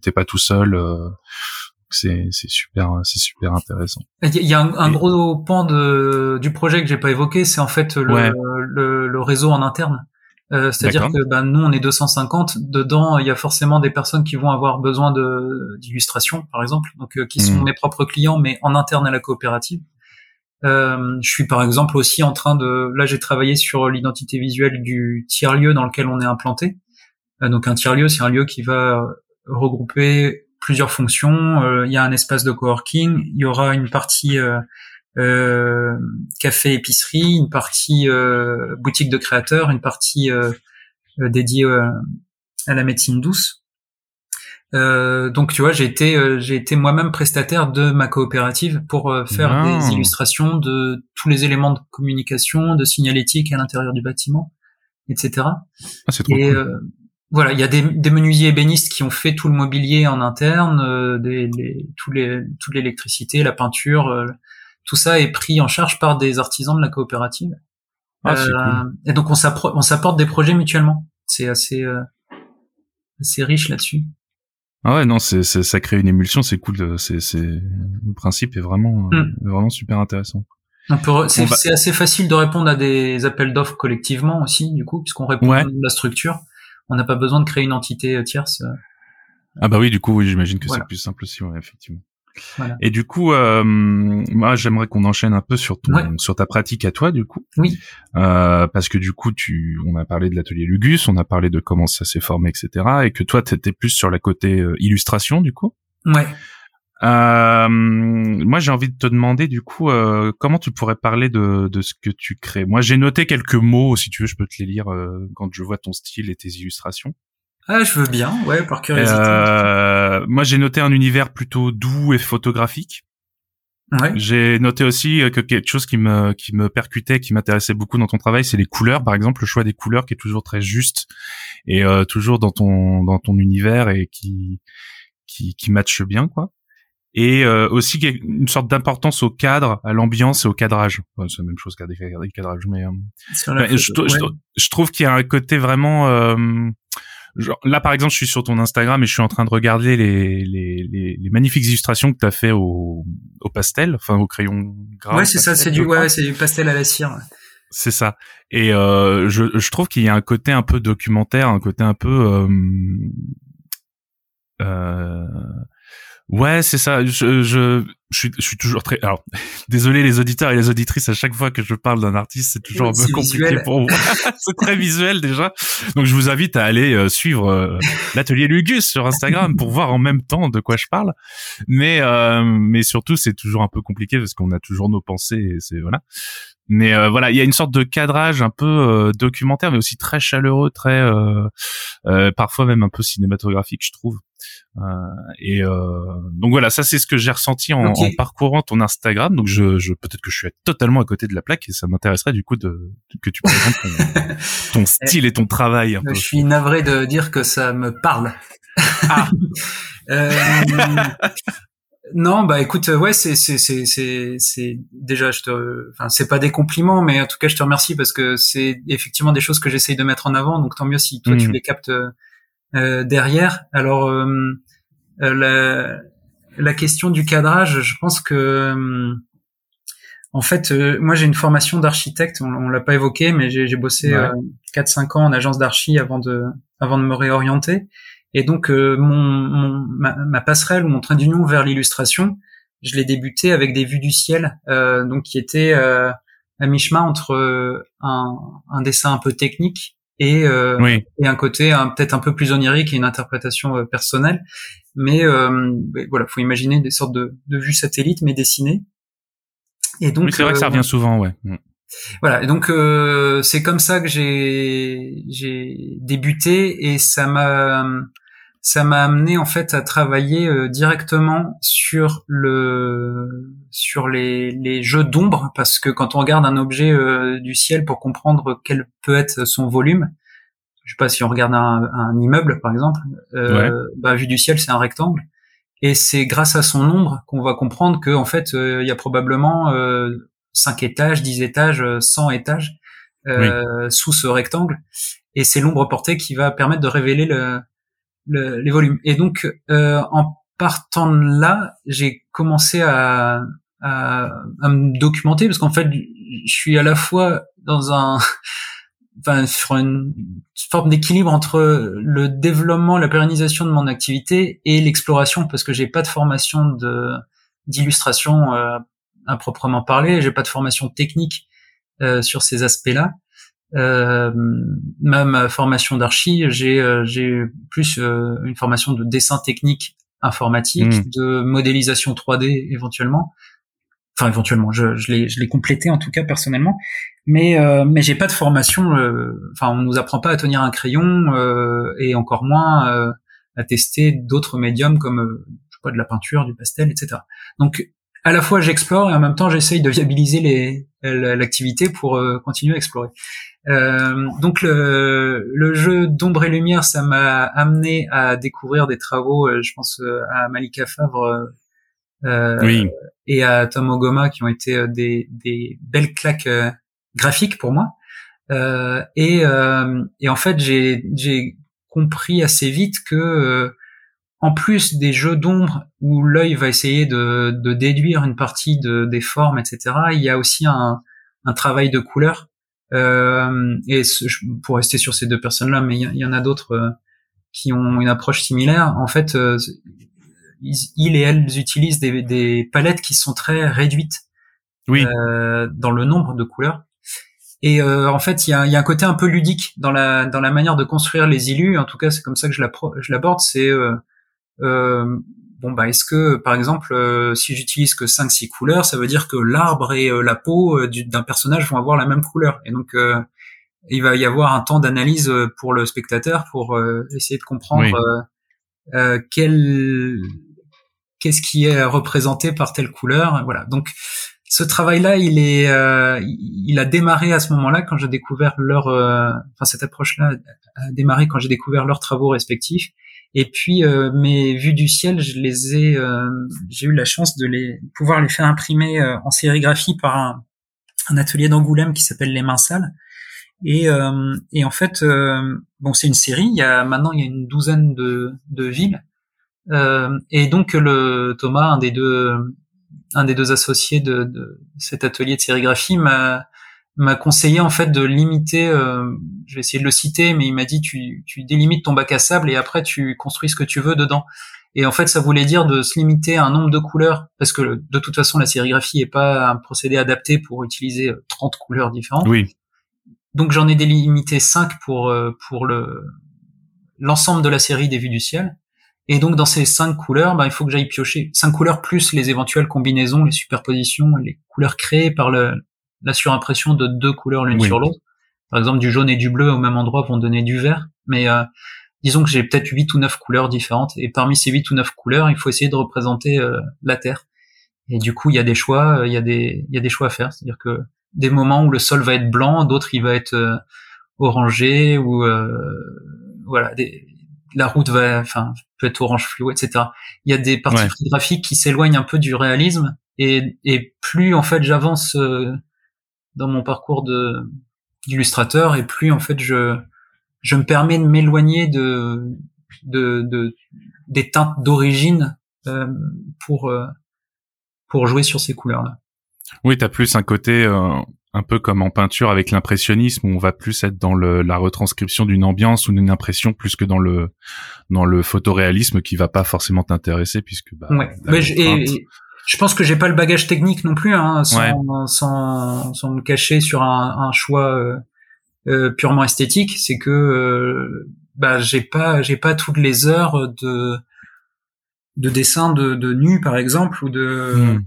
t'es pas tout seul. c'est c'est super c'est super intéressant. Il y a un, gros pan de du projet que j'ai pas évoqué, c'est en fait le, le, le réseau en interne. Euh, c'est-à-dire que ben, nous, on est 250. Dedans, il y a forcément des personnes qui vont avoir besoin de d'illustrations, par exemple, donc euh, qui sont hmm. mes propres clients, mais en interne à la coopérative. Euh, je suis par exemple aussi en train de. Là, j'ai travaillé sur l'identité visuelle du tiers lieu dans lequel on est implanté. Euh, donc un tiers lieu, c'est un lieu qui va regrouper plusieurs fonctions. Il y a un espace de coworking. Il y aura une partie euh, café épicerie, une partie euh, boutique de créateurs, une partie euh, dédiée à la médecine douce. donc tu vois, j'ai été j'ai été moi-même prestataire de ma coopérative pour faire des illustrations de tous les éléments de communication, de signalétique à l'intérieur du bâtiment, etc. Ah, c'est trop Et, cool. Voilà, il y a des, des, menuisiers ébénistes qui ont fait tout le mobilier en interne, des, les, tous les, toute l'électricité, la peinture, tout ça est pris en charge par des artisans de la coopérative. Ah, euh, Et donc on s'apporte des projets mutuellement. C'est assez euh, assez riche là-dessus. Ah ouais non c'est ça crée une émulsion c'est cool c'est c'est le principe est vraiment hmm. vraiment super intéressant. C'est assez facile de répondre à des appels d'offres collectivement aussi du coup puisqu'on répond à la structure. On n'a pas besoin de créer une entité euh, tierce. Ah bah oui du coup oui j'imagine que c'est plus simple aussi ouais, effectivement. Et du coup, euh, moi, j'aimerais qu'on enchaîne un peu sur ton, sur ta pratique à toi, du coup. Oui. Euh, parce que du coup, tu, on a parlé de l'atelier Lugus, on a parlé de comment ça s'est formé, etc. Et que toi, t'étais plus sur la côté euh, illustration, du coup. Ouais. Euh, moi, j'ai envie de te demander du coup euh, comment tu pourrais parler de, de ce que tu crées? Moi, j'ai noté quelques mots, si tu veux, je peux te les lire euh, quand je vois ton style et tes illustrations. Ah, je veux bien, ouais, par curiosité. Euh, moi, j'ai noté un univers plutôt doux et photographique. Ouais. J'ai noté aussi que quelque chose qui me qui me percutait, qui m'intéressait beaucoup dans ton travail, c'est les couleurs. Par exemple, le choix des couleurs qui est toujours très juste et euh, toujours dans ton dans ton univers et qui qui qui matche bien, quoi. Et euh, aussi une sorte d'importance au cadre, à l'ambiance et au cadrage. c'est la même chose qu'à des cadrages, mais euh, je, je, je, trouve qu'il y a un côté vraiment Genre, là, par exemple, je suis sur ton Instagram et je suis en train de regarder les, les, les, les magnifiques illustrations que tu as fait au, au pastel, enfin au crayon gras. Ouais, c'est ça, c'est du, ouais, c'est du pastel à la cire. C'est ça. Et euh, je, je trouve qu'il y a un côté un peu documentaire, un côté un peu euh, euh, Ouais, c'est ça. Je, je, je, suis, je suis toujours très. Alors, désolé les auditeurs et les auditrices. À chaque fois que je parle d'un artiste, c'est toujours un peu compliqué pour moi. c'est très visuel déjà. Donc, je vous invite à aller euh, suivre euh, l'atelier Lugus sur Instagram pour voir en même temps de quoi je parle. Mais, euh, mais surtout, c'est toujours un peu compliqué parce qu'on a toujours nos pensées. Et c'est voilà. Mais euh, voilà, il y a une sorte de cadrage un peu euh, documentaire, mais aussi très chaleureux, très euh, parfois même un peu cinématographique, je trouve. Et donc voilà, ça c'est ce que j'ai ressenti en, parcourant ton Instagram. Donc je, je peut-être que je suis totalement à côté de la plaque et ça m'intéresserait du coup de que tu présentes ton, ton style et ton travail. Un je suis navré de dire que ça me parle. Ah. Non, bah écoute, ouais, c'est c'est c'est c'est c'est déjà, je te, enfin, c'est pas des compliments, mais en tout cas, je te remercie parce que c'est effectivement des choses que j'essaye de mettre en avant. Donc tant mieux si toi tu mmh. les captes euh, derrière. Alors euh, euh, la la question du cadrage, je pense que en fait, moi j'ai une formation d'architecte. On, l'a pas évoqué, mais j'ai bossé quatre 4-5 ans en agence d'archi avant de avant de me réorienter. Et donc euh, mon, ma, passerelle ou mon train d'union vers l'illustration, je l'ai débuté avec des vues du ciel, euh, donc qui étaient euh, à mi-chemin entre un, un, dessin un peu technique et, et un côté peut-être un peu plus onirique et une interprétation personnelle. Mais voilà, faut imaginer des sortes de, de vues satellites mais dessinées. Et donc, c'est vrai que ça revient souvent, ouais. Mm. Voilà, et donc euh, c'est comme ça que j'ai j'ai débuté et ça m'a ça m'a amené en fait à travailler euh, directement sur le sur les, les jeux d'ombre parce que quand on regarde un objet euh, du ciel pour comprendre quel peut être son volume, je sais pas si on regarde un, un immeuble par exemple, bah vu du ciel c'est un rectangle. Et c'est grâce à son ombre qu'on va comprendre que en fait il y a probablement 5 étages, 10 étages, 100 étages euh, sous ce rectangle. Et c'est l'ombre portée qui va permettre de révéler le, le, les volumes. Et donc, euh, en partant de là, j'ai commencé à, à, à, me documenter parce qu'en fait, je suis à la fois dans un, enfin, sur une forme d'équilibre entre le développement, la pérennisation de mon activité et l'exploration parce que j'ai pas de formation de d'illustration euh, à proprement parler. J'ai pas de formation technique euh, sur ces aspects-là. Euh, ma, formation d'archi, j'ai euh, j'ai plus euh, une formation de dessin technique informatique, hmm. de modélisation 3D éventuellement. Enfin éventuellement, je, je l'ai je l'ai complété en tout cas personnellement, mais mais j'ai pas de formation. Enfin, on nous apprend pas à tenir un crayon et encore moins à tester d'autres médiums comme je sais pas de la peinture, du pastel, etc. Donc à la fois j'explore et en même temps j'essaye de viabiliser l'activité pour euh, continuer à explorer. Euh, donc le, le jeu d'ombre et lumière, ça m'a amené à découvrir des travaux, euh, je pense euh, à Malika Favre oui. et à Tom Ogoma qui ont été des, des belles claques graphiques pour moi. et, et en fait j'ai compris assez vite que en plus des jeux d'ombre où l'œil va essayer de, de, déduire une partie de, des formes, etc., il y a aussi un, un travail de couleur. Euh, et pour rester sur ces deux personnes-là, mais il y, en a d'autres euh, qui ont une approche similaire. En fait, euh, ils, et elles utilisent des, des, palettes qui sont très réduites oui. Euh, dans le nombre de couleurs. Et en fait, il y a, y a, un côté un peu ludique dans la dans la manière de construire les illus. En tout cas, c'est comme ça que je l'aborde. C'est euh, bon bah est-ce que par exemple euh, si j'utilise que 5 6 couleurs, ça veut dire que l'arbre et euh, la peau d'un personnage vont avoir la même couleur. Et donc il va y avoir un temps d'analyse pour le spectateur pour essayer de comprendre quel qu'est-ce qui est représenté par telle couleur. Voilà. Donc ce travail-là, il est, il a démarré à ce moment-là quand j'ai découvert leur, enfin cette approche-là a démarré quand j'ai découvert leurs travaux respectifs. Et puis euh, mes vues du ciel, je les ai, euh, j'ai eu la chance de les pouvoir les faire imprimer euh, en sérigraphie par un, atelier d'Angoulême qui s'appelle Les Mains Sales. Et, en fait, bon, c'est une série. Il y a maintenant il y a une douzaine de, de villes. et donc le Thomas, un des deux, un des deux associés de, de cet atelier de sérigraphie, m'a m'a conseillé en fait de limiter, euh, je vais essayer de le citer, mais il m'a dit tu, tu délimites ton bac à sable et après tu construis ce que tu veux dedans. Et en fait, ça voulait dire de se limiter à un nombre de couleurs, parce que de toute façon, la sérigraphie est pas un procédé adapté pour utiliser 30 euh, couleurs différentes. Oui. Donc j'en ai délimité 5 pour euh, pour le l'ensemble de la série des vues du ciel. Et donc dans ces cinq couleurs, bah, il faut que j'aille piocher cinq couleurs plus les éventuelles combinaisons, les superpositions, les couleurs créées par le, la surimpression de deux couleurs l'une sur l'autre. Par exemple, du jaune et du bleu au même endroit vont donner du vert, mais euh, disons que j'ai peut-être huit ou neuf couleurs différentes, et parmi ces huit ou neuf couleurs, il faut essayer de représenter euh, la Terre. Et du coup, il y a des choix, il y a des, il y a des choix à faire. C'est-à-dire que des moments où le sol va être blanc, d'autres il va être orangé, ou voilà, des, la route va, enfin, peut être orange fluo, etc. Il y a des parties graphiques qui s'éloignent un peu du réalisme, et, et plus en fait j'avance euh, dans mon parcours d'illustrateur, et plus en fait je je me permets de m'éloigner de, de, de des teintes d'origine euh, pour euh, pour jouer sur ces couleurs là. Oui, t'as plus un côté un peu comme en peinture avec l'impressionnisme où on va plus être dans le, la retranscription d'une ambiance ou d'une impression plus que dans le dans le photoréalisme qui va pas forcément t'intéresser puisque bah, ouais. Mais je, et, je pense que j'ai pas le bagage technique non plus hein, sans, sans, sans me cacher sur un, un choix euh, euh purement esthétique. C'est que euh, bah j'ai pas j'ai pas toutes les heures de de dessin de, de nu par exemple ou de hmm.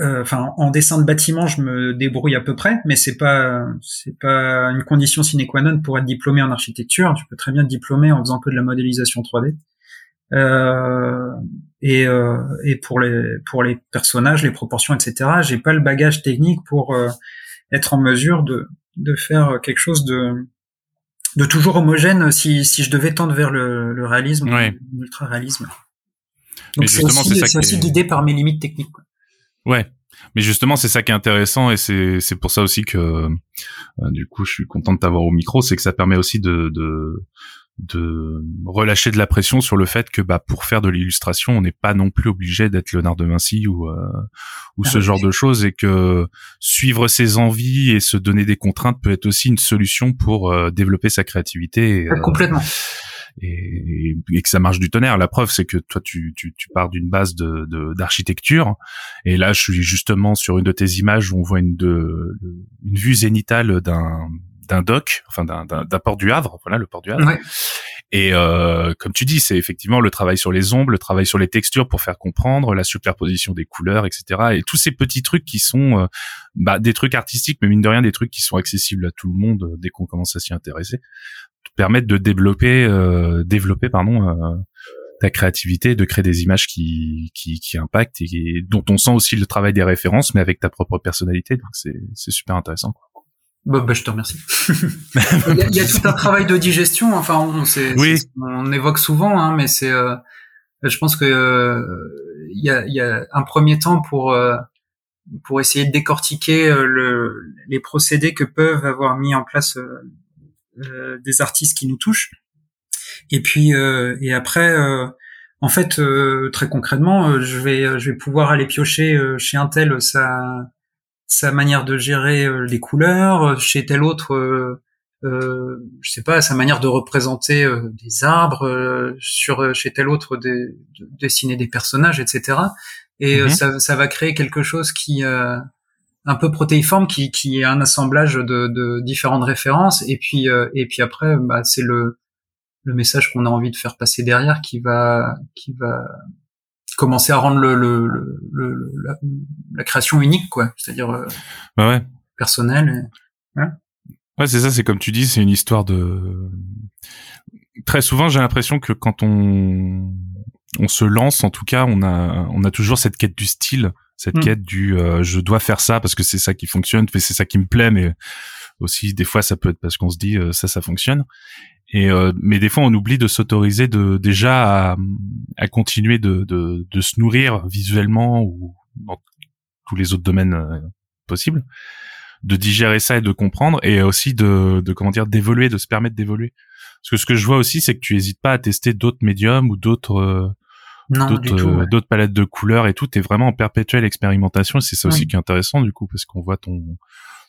Euh, enfin en dessin de bâtiment je me débrouille à peu près mais c'est pas c'est pas une condition sine qua non pour être diplômé en architecture. Tu peux très bien te diplômer en faisant que de la modélisation 3D euh, et, euh, et pour les pour les personnages les proportions etc j'ai pas le bagage technique pour euh, être en mesure de de faire quelque chose de de toujours homogène si si je devais tendre vers le, le réalisme l'ultra réalisme donc c'est aussi, aussi guidé par mes limites techniques quoi. Ouais, mais justement c'est ça qui est intéressant et c'est c'est pour ça aussi que euh, du coup je suis content de t'avoir au micro, c'est que ça permet aussi de, de de relâcher de la pression sur le fait que bah pour faire de l'illustration on n'est pas non plus obligé d'être Léonard de Vinci ou euh, ou ce ah genre de choses et que suivre ses envies et se donner des contraintes peut être aussi une solution pour euh, développer sa créativité et, complètement et, et, que ça marche du tonnerre. La preuve, c'est que toi, tu, tu, tu pars d'une base de d'architecture, et là, je suis justement sur une de tes images où on voit une, de, une vue zénitale d'un d'un dock, enfin d'un port du Havre, voilà le port du Havre. Et euh, comme tu dis, c'est effectivement le travail sur les ombres, le travail sur les textures pour faire comprendre, la superposition des couleurs, etc. Et tous ces petits trucs qui sont euh, bah, des trucs artistiques, mais mine de rien des trucs qui sont accessibles à tout le monde euh, dès qu'on commence à s'y intéresser permettre de développer, euh, développer pardon, euh, ta créativité, de créer des images qui, qui, qui impactent et, dont on sent aussi le travail des références, mais avec ta propre personnalité. Donc c'est, c'est super intéressant. Bah, bah, je te remercie. il, y a, il, y a, tout un travail de digestion. Enfin, on, c'est, oui. on évoque souvent, hein, mais c'est, euh, je pense que euh, il y, a, il y a un premier temps pour euh, pour essayer de décortiquer le, les procédés que peuvent avoir mis en place euh, des artistes qui nous touchent. Et puis euh, et après, euh, en fait, très concrètement, je vais je vais pouvoir aller piocher chez un tel sa sa manière de gérer les couleurs, chez tel autre, euh, je sais pas, sa manière de représenter des arbres, sur chez tel autre de dessiner des personnages, etc. Et mhm. ça, ça va créer quelque chose qui un peu protéiforme qui, qui est un assemblage de, de différentes références et puis euh, et puis après bah, c'est le le message qu'on a envie de faire passer derrière qui va qui va commencer à rendre le, le, le, la, création unique quoi c'est-à-dire euh, bah ouais. personnelle ouais, ouais c'est ça c'est comme tu dis c'est une histoire de très souvent j'ai l'impression que quand on on se lance en tout cas on a on a toujours cette quête du style cette hmm. quête du euh, je dois faire ça parce que c'est ça qui fonctionne, mais c'est ça qui me plaît, mais aussi des fois ça peut être parce qu'on se dit euh, ça ça fonctionne. Et euh, mais des fois on oublie de s'autoriser de déjà à, à continuer de, de, de se nourrir visuellement ou dans tous les autres domaines possibles, de digérer ça et de comprendre et aussi de, de comment dire d'évoluer, de se permettre d'évoluer. Parce que ce que je vois aussi, c'est que tu hésites pas à tester d'autres médiums ou d'autres d'autres euh, d'autres palettes de couleurs et tout. T'es vraiment en perpétuelle expérimentation. C'est ça aussi qui est intéressant du coup parce qu'on voit ton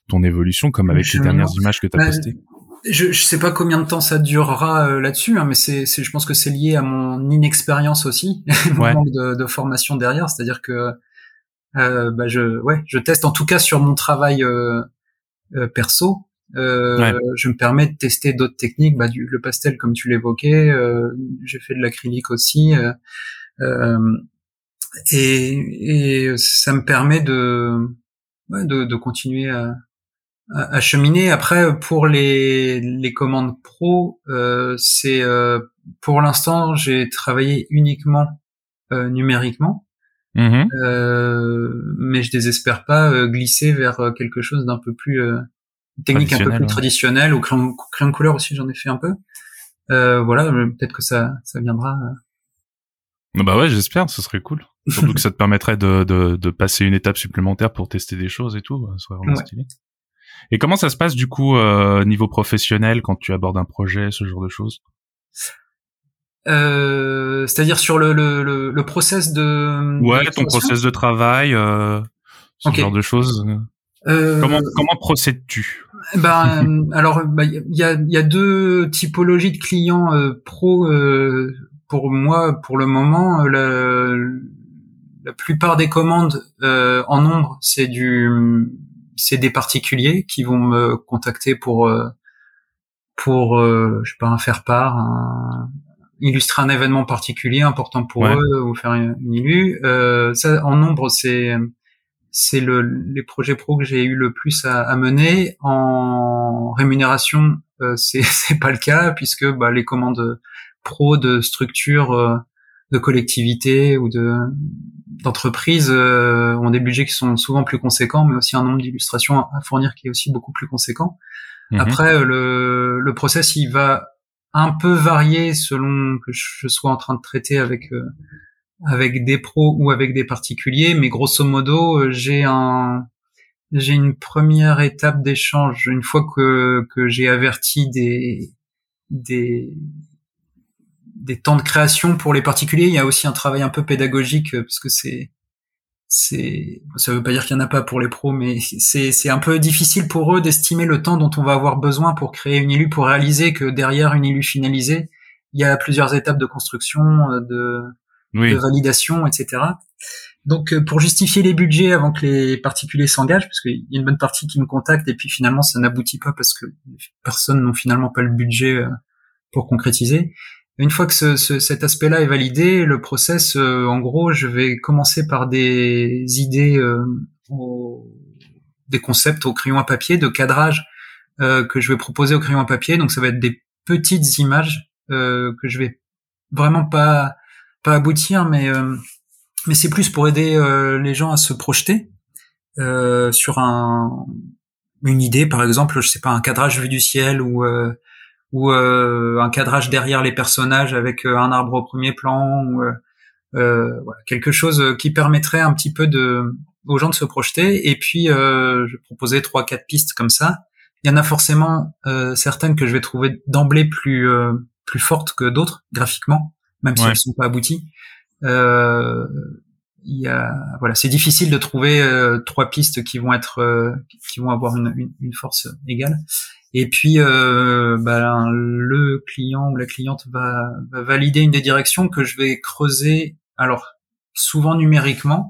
ton évolution comme avec les dernières images que tu as bah, postées. Je, je sais pas combien de temps ça durera euh, là-dessus, hein, mais c'est, je pense que c'est lié à mon inexpérience aussi, mon manque de, de, formation derrière. C'est-à-dire que euh, bah je, ouais, je teste en tout cas sur mon travail euh, euh perso. Euh, Je me permets de tester d'autres techniques, bah, du, le pastel comme tu l'évoquais. j'ai fait de l'acrylique aussi. Euh, et, et, ça me permet de ouais, de, de continuer à, à, cheminer. Après, pour les, les commandes pro, euh, c'est euh, pour l'instant, j'ai travaillé uniquement euh, numériquement, euh, mais je désespère pas euh, glisser vers quelque chose d'un peu plus technique, un peu plus traditionnel, ou crayon, crayon de couleur aussi, j'en ai fait un peu. voilà, peut-être que ça, ça viendra. Bah ouais, j'espère, ce serait cool. Surtout que ça te permettrait de, de, de, passer une étape supplémentaire pour tester des choses et tout, ce serait vraiment stylé. Et comment ça se passe du coup euh, niveau professionnel quand tu abordes un projet, ce genre de choses? Euh, C'est-à-dire sur le, le, le, process de ouais ton process de travail, euh, ce genre de choses. Euh, comment comment procèdes-tu? Ben alors il bah, y, a, y a deux typologies de clients euh, pro pour moi pour le moment. La, la plupart des commandes en nombre c'est du c'est des particuliers qui vont me contacter pour euh, pour euh, je sais pas un faire part, un, illustrer un événement particulier important pour eux ou faire une, une Euh, ça, en nombre, c'est c'est le, les projets pro que j'ai eu le plus à, à mener. En rémunération, euh, c'est c'est pas le cas puisque bah, les commandes pro de structures euh, de collectivités ou de d'entreprises euh, ont des budgets qui sont souvent plus conséquents, mais aussi un nombre d'illustrations à fournir qui est aussi beaucoup plus conséquent. Mhm. Après, euh, le, le process, il va un peu varier selon que je sois en train de traiter avec euh, avec des pros ou avec des particuliers, mais grosso modo, j'ai un j'ai une première étape d'échange une fois que que j'ai averti des des des temps de création pour les particuliers. Il y a aussi un travail un peu pédagogique euh, parce que c'est c'est ça veut pas dire qu'il y en a pas pour les pros, mais c'est c'est un peu difficile pour eux d'estimer le temps dont on va avoir besoin pour créer une illu, pour réaliser que derrière une illu finalisée, il y a plusieurs étapes de construction, euh, de, de validation, etc. Donc euh, pour justifier les budgets avant que les particuliers s'engagent, parce qu'il y a une bonne partie qui me contacte et puis finalement ça n'aboutit pas parce que personne n'ont finalement pas le budget pour concrétiser. Une fois que ce, cet aspect-là est validé, le process, euh, en gros, je vais commencer par des idées, euh, des concepts au crayon à papier, de cadrage euh, que je vais proposer au crayon à papier. Donc ça va être des petites images que je vais vraiment pas pas aboutir, mais mais c'est plus pour aider les gens à se projeter sur un une idée, par exemple, je sais pas, un cadrage vu du ciel ou ou euh, un cadrage derrière les personnages avec euh, un arbre au premier plan ou euh, voilà, quelque chose qui permettrait un petit peu de aux gens de se projeter. Et puis je proposais trois quatre pistes comme ça. Il y en a forcément certaines que je vais trouver d'emblée plus plus fortes que d'autres graphiquement même si elles sont pas abouties. Il y a voilà c'est difficile de trouver trois pistes qui vont être qui vont avoir une, une, une force égale et puis, euh, bah, le client ou la cliente va, valider une des directions que je vais creuser. Alors, souvent numériquement.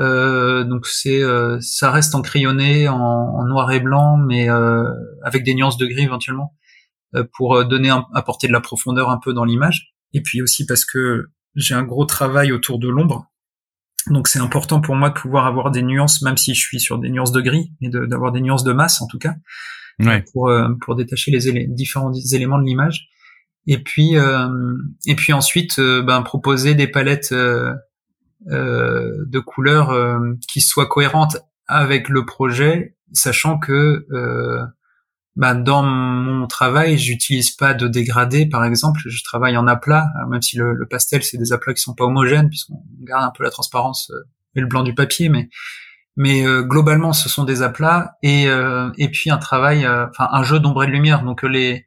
Euh, donc c'est, euh, ça reste en crayonné, en, noir et blanc, mais euh, avec des nuances de gris éventuellement, pour donner, apporter de la profondeur un peu dans l'image. Et puis aussi parce que j'ai un gros travail autour de l'ombre. Donc c'est important pour moi de pouvoir avoir des nuances, même si je suis sur des nuances de gris, et d'avoir des nuances de masse en tout cas pour euh, pour détacher les différents éléments de l'image. Et puis euh, et puis ensuite euh, ben, proposer des palettes de couleurs qui soient cohérentes avec le projet, sachant que ben, dans mon travail, j'utilise pas de dégradé, par exemple. Je travaille en aplat, même si le, le pastel c'est des aplats qui sont pas homogènes, puisqu'on garde un peu la transparence et le blanc du papier, mais mais euh, globalement ce sont des aplats et euh, et puis un travail euh, enfin un jeu d'ombre et de lumière. Donc les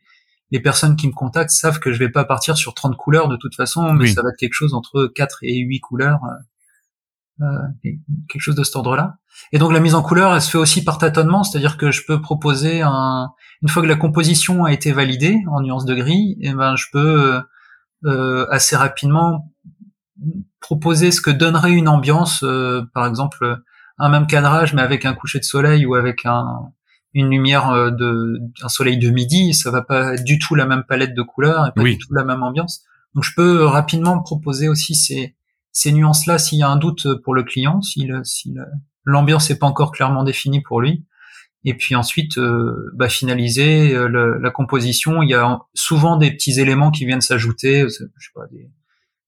les personnes qui me contactent savent que je vais pas partir sur 30 couleurs de toute façon mais ça va être quelque chose entre 4 et 8 couleurs quelque chose de cet ordre-là et donc la mise en couleur elle se fait aussi par tâtonnement c'est-à-dire que je peux proposer un une fois que la composition a été validée en nuance de gris et eh ben je peux assez rapidement proposer ce que donnerait une ambiance par exemple un même cadrage, mais avec un coucher de soleil ou avec un, une lumière euh, de un soleil de midi, ça va pas du tout la même palette de couleurs et pas du tout la même ambiance. Donc je peux rapidement proposer aussi ces ces nuances-là s'il y a un doute pour le client, s'il s'il l'ambiance n'est pas encore clairement définie pour lui. Et puis ensuite, euh, bah, finaliser euh, la composition. Il y a souvent des petits éléments qui viennent s'ajouter, je sais pas,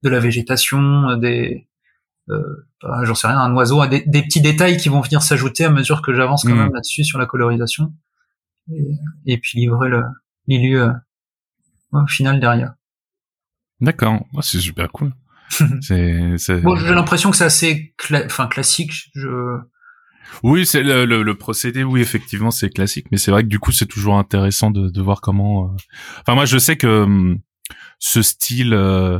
de la végétation, des, euh, bah, j'en sais rien, un oiseau, des, des, petits détails qui vont venir s'ajouter à mesure que j'avance quand hmm. même là-dessus sur la colorisation. Et, puis livrer le l'illu au final derrière. D'accord, c'est super cool. c'est, Bon, j'ai l'impression que c'est assez, enfin classique. Je oui, c'est le, le, procédé. Oui, effectivement, c'est classique, mais c'est vrai que du coup, c'est toujours intéressant de, de voir comment. Euh, enfin, moi, je sais que hum, ce style euh,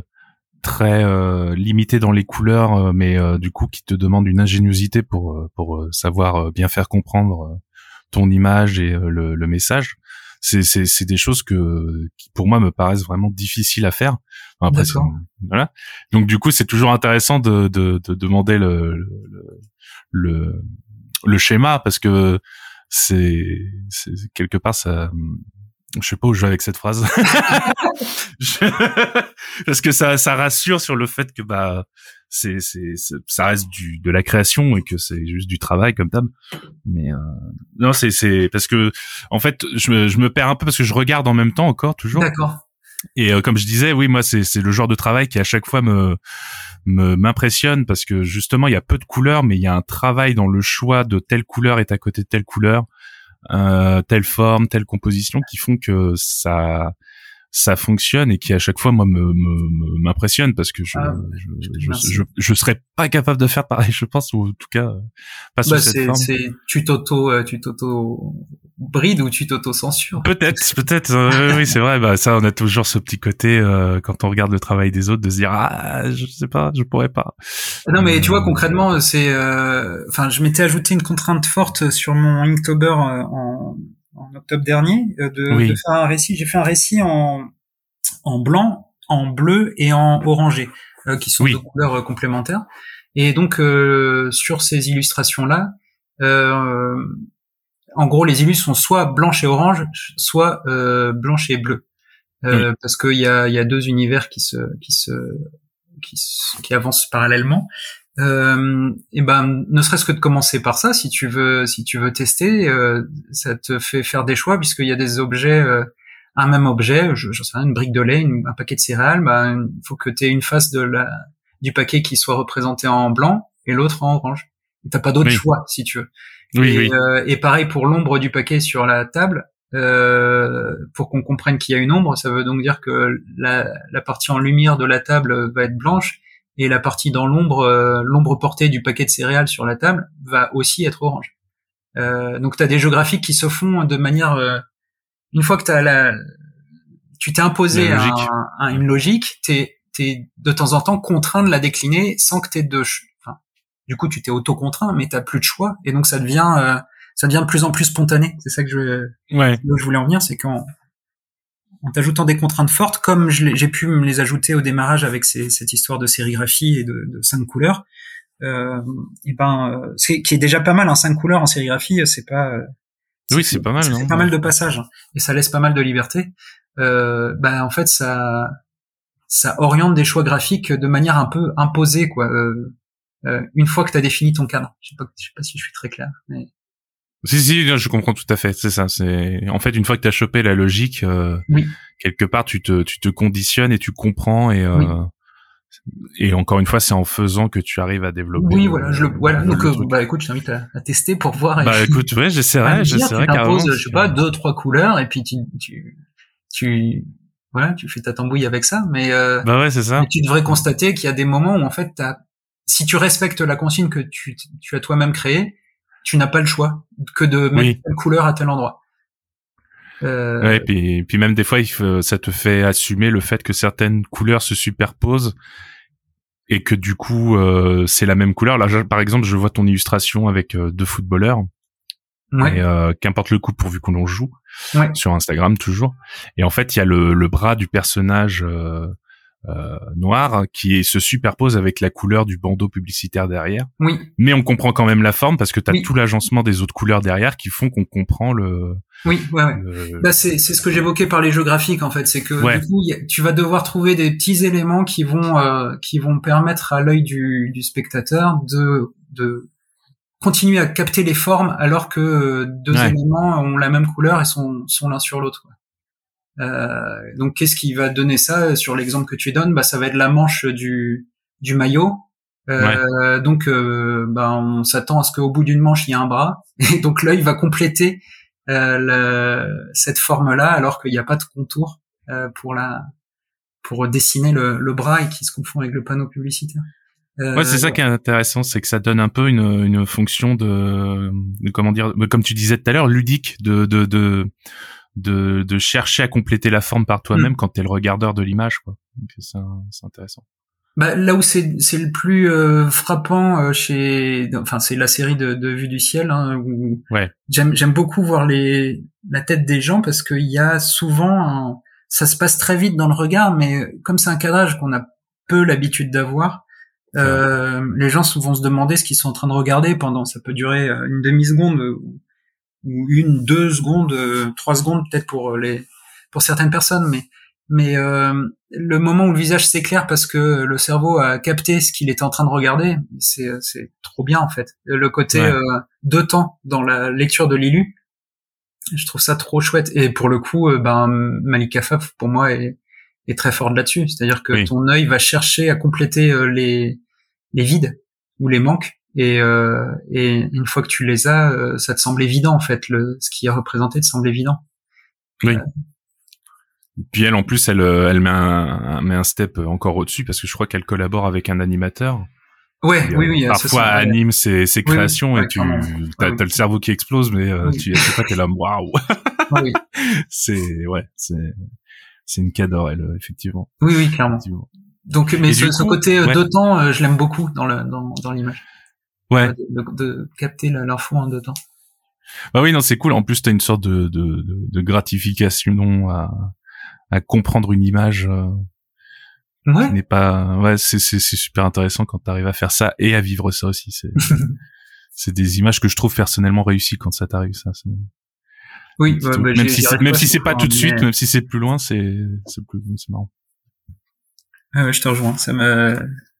très euh, limité dans les couleurs, mais du coup, qui te demande une ingéniosité pour pour savoir bien faire comprendre ton image et le, le message. C'est, c'est, c'est des choses que qui pour moi me paraissent vraiment difficiles à faire. après, voilà. Donc du coup, c'est toujours intéressant de, de, de demander le, le, le le schéma parce que c'est quelque part ça je sais pas où je vais avec cette phrase parce que ça ça rassure sur le fait que bah c'est c'est ça reste du de la création et que c'est juste du travail comme d'hab mais euh, non c'est c'est parce que en fait je me, je me perds un peu parce que je regarde en même temps encore toujours. D'accord. Et euh, comme je disais oui moi c'est c'est le genre de travail qui à chaque fois me m'impressionne parce que justement il y a peu de couleurs mais il y a un travail dans le choix de telle couleur est à côté de telle couleur euh, telle forme telle composition qui font que ça ça fonctionne et qui à chaque fois moi me m'impressionne parce que je, ah, je, je, je, serais pas capable de faire pareil je pense ou en tout cas pas bah, cette forme. c'est tu t'auto euh, tu t'auto bride ou tu t'auto censures peut-être peut-être euh, oui c'est vrai. Bah ça on a toujours ce petit côté euh, quand on regarde le travail des autres de se dire ah je sais pas je pourrais pas. Non mais tu vois concrètement c'est enfin je m'étais ajouté une contrainte forte sur mon Inktober en en octobre dernier euh, de, de, faire un récit. J'ai fait un récit en, en blanc, en bleu et en orangé, euh, qui sont deux couleurs euh, complémentaires. Et donc sur ces illustrations-là, en gros, les illus sont soit blanches et orange, soit euh, blanches et bleues, euh, parce qu'il y a, y a deux univers qui se qui se qui, qui avancent parallèlement euh, et ben ne serait-ce que de commencer par ça si tu veux si tu veux tester euh, ça te fait faire des choix puisqu'il y a des objets euh, un même objet je, sais rien une brique de lait un paquet de céréales ben il faut que tu aies une face de la du paquet qui soit représenté en blanc et l'autre en orange. Et t'as pas d'autre choix si tu veux. Oui, et, euh, et pareil pour l'ombre du paquet sur la table euh, pour qu'on comprenne qu'il y a une ombre, ça veut donc dire que la, la, partie en lumière de la table va être blanche et la partie dans l'ombre, euh, l'ombre portée du paquet de céréales sur la table va aussi être orange. Euh, donc tu as des jeux graphiques qui se font de manière euh, une fois que as la tu t'es imposé un, une logique, t'es es de temps en temps contraint de la décliner sans que t'aies de enfin, du coup tu t'es auto contraint mais t'as plus de choix et donc ça devient euh, ça devient de plus en plus spontané. C'est ça que je ouais. je voulais en venir, c'est quand en t'ajoutant des contraintes fortes, comme j'ai pu me les ajouter au démarrage avec ces, cette histoire de sérigraphie et de, de cinq couleurs, euh, et ben, euh, c'est qui est déjà pas mal. en hein, cinq couleurs en sérigraphie, c'est pas. Euh, oui, c'est pas mal. C'est pas mal de passages hein, et ça laisse pas mal de liberté. Euh, ben en fait, ça ça oriente des choix graphiques de manière un peu imposée, quoi. Euh, euh une fois que tu as défini ton cadre. Je sais pas, je sais pas si je suis très clair, mais. Si si, je comprends tout à fait. C'est ça. C'est en fait une fois que tu as chopé la logique, euh, quelque part tu te tu te conditionnes et tu comprends et euh, et encore une fois c'est en faisant que tu arrives à développer. Oui, voilà. Je le voilà. Donc euh, bah écoute, je t'invite à, à, tester pour voir. Bah écoute, ouais, j'essaierai, j'essaierai carrément. Je sais pas deux trois couleurs et puis tu tu tu voilà, tu fais ta tambouille avec ça, mais euh, bah ouais, c'est ça. tu devrais constater qu'il y a des moments où en fait t'as si tu respectes la consigne que tu tu as toi-même créée tu n'as pas le choix que de mettre telle couleur à tel endroit. Euh... Ouais, puis, puis même des fois, il ça te fait assumer le fait que certaines couleurs se superposent et que du coup, euh, c'est la même couleur. Là, par exemple, je vois ton illustration avec euh, deux footballeurs. Ouais. Euh, qu'importe le coup pourvu qu'on en joue sur Instagram toujours. Et en fait, il y a le, le bras du personnage euh, noir qui se superpose avec la couleur du bandeau publicitaire derrière. Oui. Mais on comprend quand même la forme parce que tu as tout l'agencement des autres couleurs derrière qui font qu'on comprend le. Oui, ouais, ouais. Bah, c'est c'est ce que j'évoquais par les jeux graphiques en fait, c'est que du coup tu vas devoir trouver des petits éléments qui vont euh, qui vont permettre à l'œil du, du spectateur de de continuer à capter les formes alors que deux éléments ont la même couleur et sont, sont l'un sur l'autre. Euh, donc qu'est-ce qui va donner ça sur l'exemple que tu donnes? Bah ça va être la manche du du maillot. Euh, donc euh, bah, on s'attend à ce qu'au bout d'une manche il y ait un bras. Et donc l'œil va compléter euh, cette forme là alors qu'il n'y a pas de contour euh, pour la pour dessiner le, le, bras et qui se confond avec le panneau publicitaire. Ouais, c'est ça qui est intéressant, c'est que ça donne un peu une, une fonction de, de comment dire, comme tu disais tout à l'heure, ludique, de, de, de de, de chercher à compléter la forme par toi-même mm. quand t'es le regardeur de l'image quoi c'est intéressant bah, là où c'est c'est le plus euh, frappant euh, chez enfin c'est la série de, de Vue du ciel hein, où ouais. j'aime j'aime beaucoup voir les la tête des gens parce qu'il y a souvent ça se passe très vite dans le regard mais comme c'est un cadrage qu'on a peu l'habitude d'avoir euh, les gens souvent se demander ce qu'ils sont en train de regarder pendant ça peut durer euh, une demi seconde ou une, deux secondes, euh, trois secondes peut-être pour les pour certaines personnes, mais mais euh, le moment où le visage s'éclaire parce que le cerveau a capté ce qu'il était en train de regarder, c'est c'est trop bien en fait. Le côté euh, de temps dans la lecture de l'ILU, je trouve ça trop chouette. Et pour le coup, euh, ben Malika Faf pour moi est est très fort là-dessus. C'est-à-dire que ton œil va chercher à compléter les les vides ou les manques et, euh, et une fois que tu les as, euh, ça te semble évident en fait. Le, ce qui est représenté te semble évident. Oui. Euh, Puis elle, en plus, elle, euh, elle met un, met un step encore au-dessus parce que je crois qu'elle collabore avec un animateur. Ouais, oui, oui. Parfois anime ses, ses créations et tu t'as, le cerveau qui explose, mais tu sais pas t'es là, waouh. c'est ouais, c'est c'est une cadre elle effectivement. Oui, oui, clairement. Donc, mais ce, ce, côté temps, je l'aime beaucoup dans le dans, dans l'image ouais. de, capter l'info en deux temps. Bah oui, non, c'est cool. En plus, t'as une sorte de, de, de, gratification à, à comprendre une image. Euh, ouais. Qui n'est pas, ouais, c'est, c'est, super intéressant quand t'arrives à faire ça et à vivre ça aussi. C'est, c'est des images que je trouve personnellement réussies quand ça t'arrive, ça. Oui, bah, même, si même si c'est pas tout de suite, même si c'est plus loin, c'est, c'est plus, c'est marrant. Ah ouais, je te rejoins. Ça me,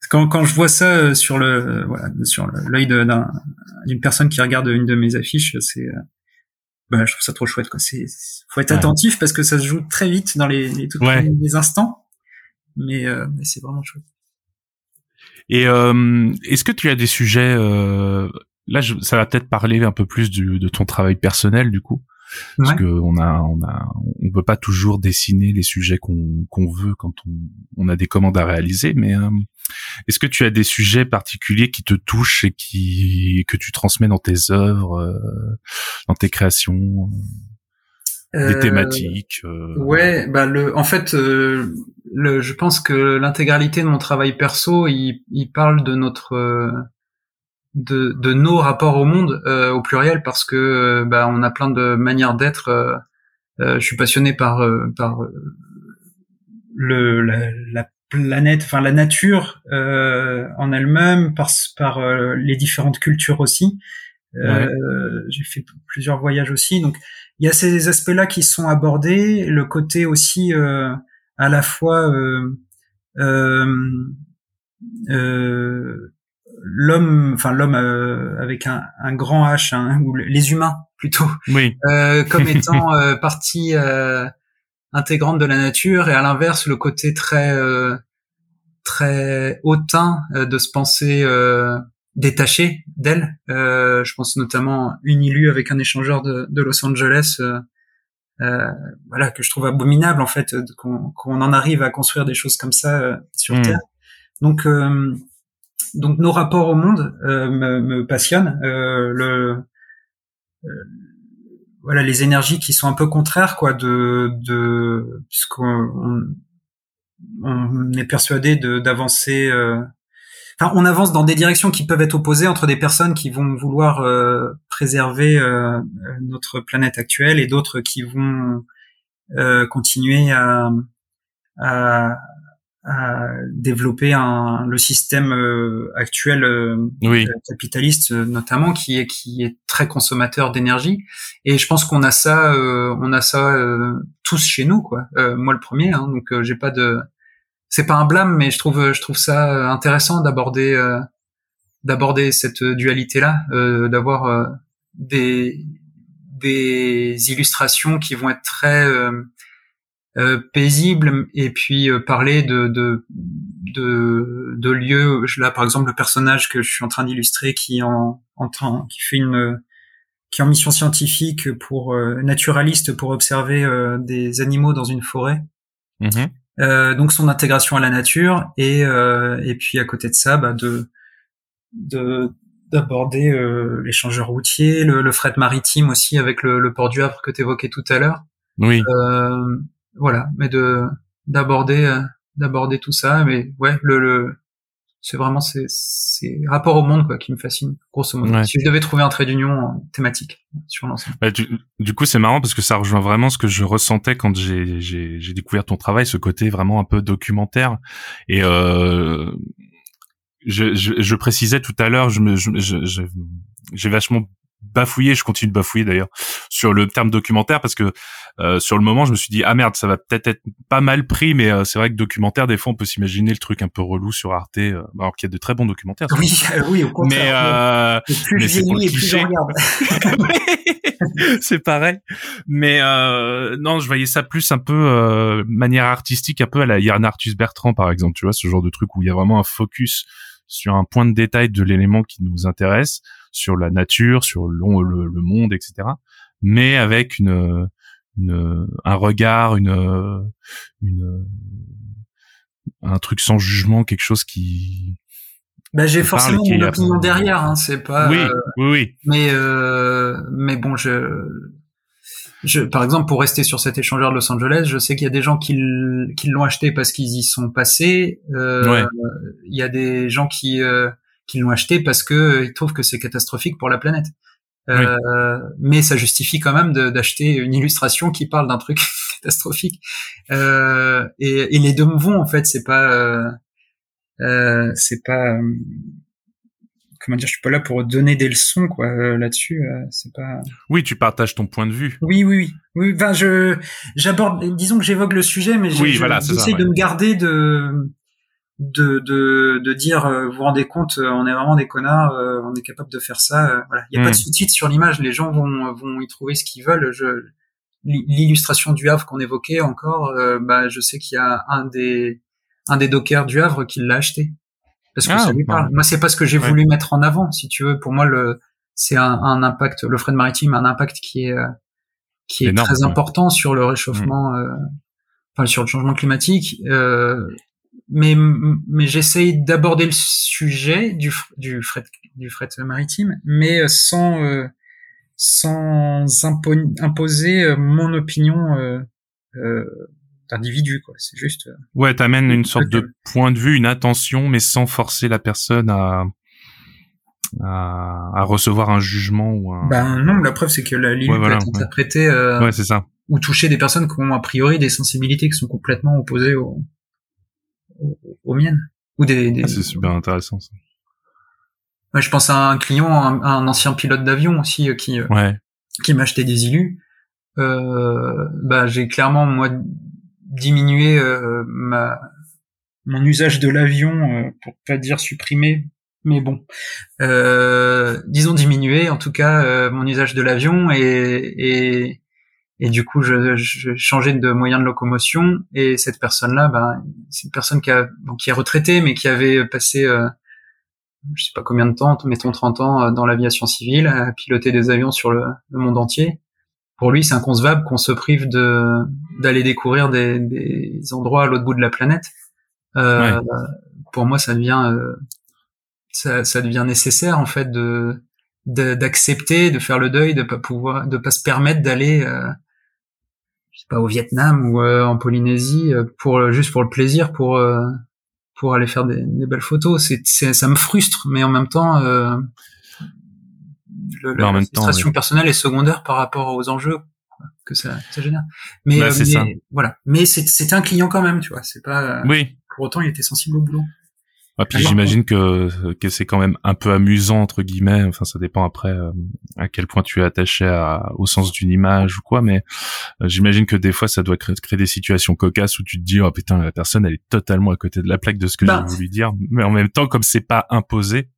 quand, quand je vois ça euh, sur le voilà sur l'œil d'une personne qui regarde une de mes affiches, c'est euh, bah, je trouve ça trop chouette quoi. C'est faut être attentif parce que ça se joue très vite dans les, les, les instants, mais, euh, mais c'est vraiment chouette. Et euh, est-ce que tu as des sujets là je, ça va peut-être parler un peu plus du, de ton travail personnel du coup parce que on a on a on peut pas toujours dessiner les sujets qu'on qu'on veut quand on on a des commandes à réaliser mais euh, est-ce que tu as des sujets particuliers qui te touchent et qui que tu transmets dans tes œuvres euh, dans tes créations euh, des thématiques ouais bah le en fait le je pense que l'intégralité de mon travail perso il il parle de notre de, de nos rapports au monde euh, au pluriel parce que euh, bah, on a plein de manières d'être. Euh, je suis passionné par par le la, la planète, enfin la nature en elle-même, par par les différentes cultures aussi. J'ai fait plusieurs voyages aussi, donc il y a ces aspects-là qui sont abordés, le côté aussi à la fois euh, l'homme, enfin l'homme euh, avec un, un, grand H, hein, ou les humains plutôt, oui. euh, comme étant euh, partie euh, intégrante de la nature, et à l'inverse le côté très très hautain de se penser détaché d'elle. je pense notamment une illu avec un échangeur de, de Los Angeles. voilà que je trouve abominable en fait qu'on en arrive à construire des choses comme ça sur hmm. Terre. Donc donc nos rapports au monde euh, me, passionnent. Euh, euh, voilà les énergies qui sont un peu contraires quoi de de puisqu'on on, est persuadé d'avancer enfin on avance dans des directions qui peuvent être opposées entre des personnes qui vont vouloir préserver notre planète actuelle et d'autres qui vont continuer à, à développer un, le système euh, actuel euh, oui. capitaliste notamment qui est qui est très consommateur d'énergie et je pense qu'on a ça euh, on a ça tous chez nous quoi moi le premier hein, donc j'ai pas de c'est pas un blâme mais je trouve je trouve ça intéressant d'aborder d'aborder cette dualité-là, euh, d'avoir euh, des des illustrations qui vont être très euh, paisibles et puis parler de, de de de lieux. Là, par exemple, le personnage que je suis en train d'illustrer qui en en train qui fait une qui est en mission scientifique pour naturaliste pour observer des animaux dans une forêt. Mhm. Euh, donc son intégration à la nature et euh, et puis à côté de ça bah de de d'aborder euh, l'échangeur routier, le, le, fret maritime aussi avec le, le port du Havre que tu évoquais tout à l'heure. Oui. Euh, voilà, mais de d'aborder euh, d'aborder tout ça, mais ouais, le, le c'est vraiment ces, ces rapports au monde quoi qui me fascinent grosso modo. Si je devais trouver un trait d'union thématique sur l'ensemble. Bah, du, du, coup, c'est marrant parce que ça rejoint vraiment ce que je ressentais quand j'ai j'ai découvert ton travail, ce côté vraiment un peu documentaire et euh, je, je, je, précisais tout à l'heure, je me, j'ai vachement bafouillé, je continue de bafouiller d'ailleurs sur le terme documentaire parce que euh, sur le moment je me suis dit ah merde ça va peut-être être pas mal pris mais euh, c'est vrai que documentaire des fois on peut s'imaginer le truc un peu relou sur Arte euh, alors qu'il y a de très bons documentaires. Oui oui au contraire. Mais, plus mais c'est pour le cliché. c'est pareil. Mais non je voyais ça plus un peu manière artistique un peu à la Yann Arthus Bertrand par exemple tu vois ce genre de truc où il y a vraiment un focus sur un point de détail de l'élément qui nous intéresse, sur la nature, sur le, le, monde, etc. Mais avec une, une un regard, une, une, un truc sans jugement, quelque chose qui bah, j'ai forcément une opinion derrière, hein, c'est pas. Oui, oui, oui. Mais euh, mais bon, je je, par exemple, pour rester sur cet échangeur de Los Angeles, je sais qu'il y a des gens qui, l'ont acheté parce qu'ils y sont passés. Euh, Il y a des gens qui, euh, qui l'ont acheté parce que euh, ils trouvent que c'est catastrophique pour la planète. Euh, Mais ça justifie quand même d'acheter une illustration qui parle d'un truc catastrophique. Euh, et, et, les deux vont en fait. C'est pas, c'est pas comment dire, je suis pas là pour donner des leçons quoi euh, là-dessus. Euh, c'est pas. Oui, tu partages ton point de vue. Oui, oui, oui. oui enfin, je j'aborde, disons que j'évoque le sujet, mais oui, voilà, j'essaie de me garder de de de, de dire, euh, vous vous rendez compte, on est vraiment des connards, on est capable de faire ça. voilà, il y a pas de hmm. sous-titres sur l'image, les gens vont vont y trouver ce qu'ils veulent. Je l'illustration du Havre qu'on évoquait encore, bah je sais qu'il y a un des un des dockers du Havre qui l'a acheté parce que ah, ça lui parle. Moi, c'est pas ce que j'ai voulu mettre en avant, si tu veux. Pour moi, le c'est un, un, impact. Le fret maritime a un impact qui est euh, qui est très important sur le réchauffement, mm. euh, enfin sur le changement climatique. Euh, mais mais j'essaye d'aborder le sujet du du fret du fret maritime, mais sans euh, sans imposer mon opinion euh, individu quoi. C'est juste euh, ouais t'amènes une sorte de point de vue une attention mais sans forcer la personne à à, à recevoir un jugement ou un ben non la preuve c'est que la ligne peut être interprétée euh, ouais c'est ça. ou toucher des personnes qui ont a priori des sensibilités qui sont complètement opposées aux, aux, miennes. Ou des, des... Ah, c'est super intéressant ça. Ouais, je pense à un client un, un ancien pilote d'avion aussi euh, qui ouais. qui m'a acheté des illus euh, bah j'ai clairement moi diminuer euh, ma mon usage de l'avion euh, pour pas dire supprimer mais bon. Euh, disons diminuer en tout cas euh, mon usage de l'avion et, et et du coup je, je changeais de moyen de locomotion et cette personne là ben c'est une personne qui a bon, qui est retraitée mais qui avait passé euh, je sais pas combien de temps mettons 30 ans dans l'aviation civile à piloter des avions sur le, le monde entier pour lui, c'est inconcevable qu'on se prive de d'aller découvrir des, des, endroits à l'autre bout de la planète. Euh, Pour moi, ça devient euh, ça, ça, devient nécessaire en fait de d'accepter, de, faire le deuil, de pas pouvoir, de pas se permettre d'aller, euh, sais pas, au Vietnam ou euh, en Polynésie euh, pour juste pour le plaisir, pour pour aller faire des, des belles photos. C'est ça me frustre, mais en même temps le, la frustration personnelle est secondaire par rapport aux enjeux que ça, ça génère. Mais, bah, euh, voilà. Mais c'était un client quand même, tu vois. C'est pas. Oui. Pour autant, il était sensible au boulot. Ah, puis j'imagine que que c'est quand même un peu amusant entre guillemets. Enfin, ça dépend après euh, à quel point tu es attaché à, au sens d'une image ou quoi. Mais euh, j'imagine que des fois, ça doit créer, créer, des situations cocasses où tu te dis oh putain la personne elle est totalement à côté de la plaque de ce que bah, j'ai voulu dire. Mais en même temps, comme c'est pas imposé,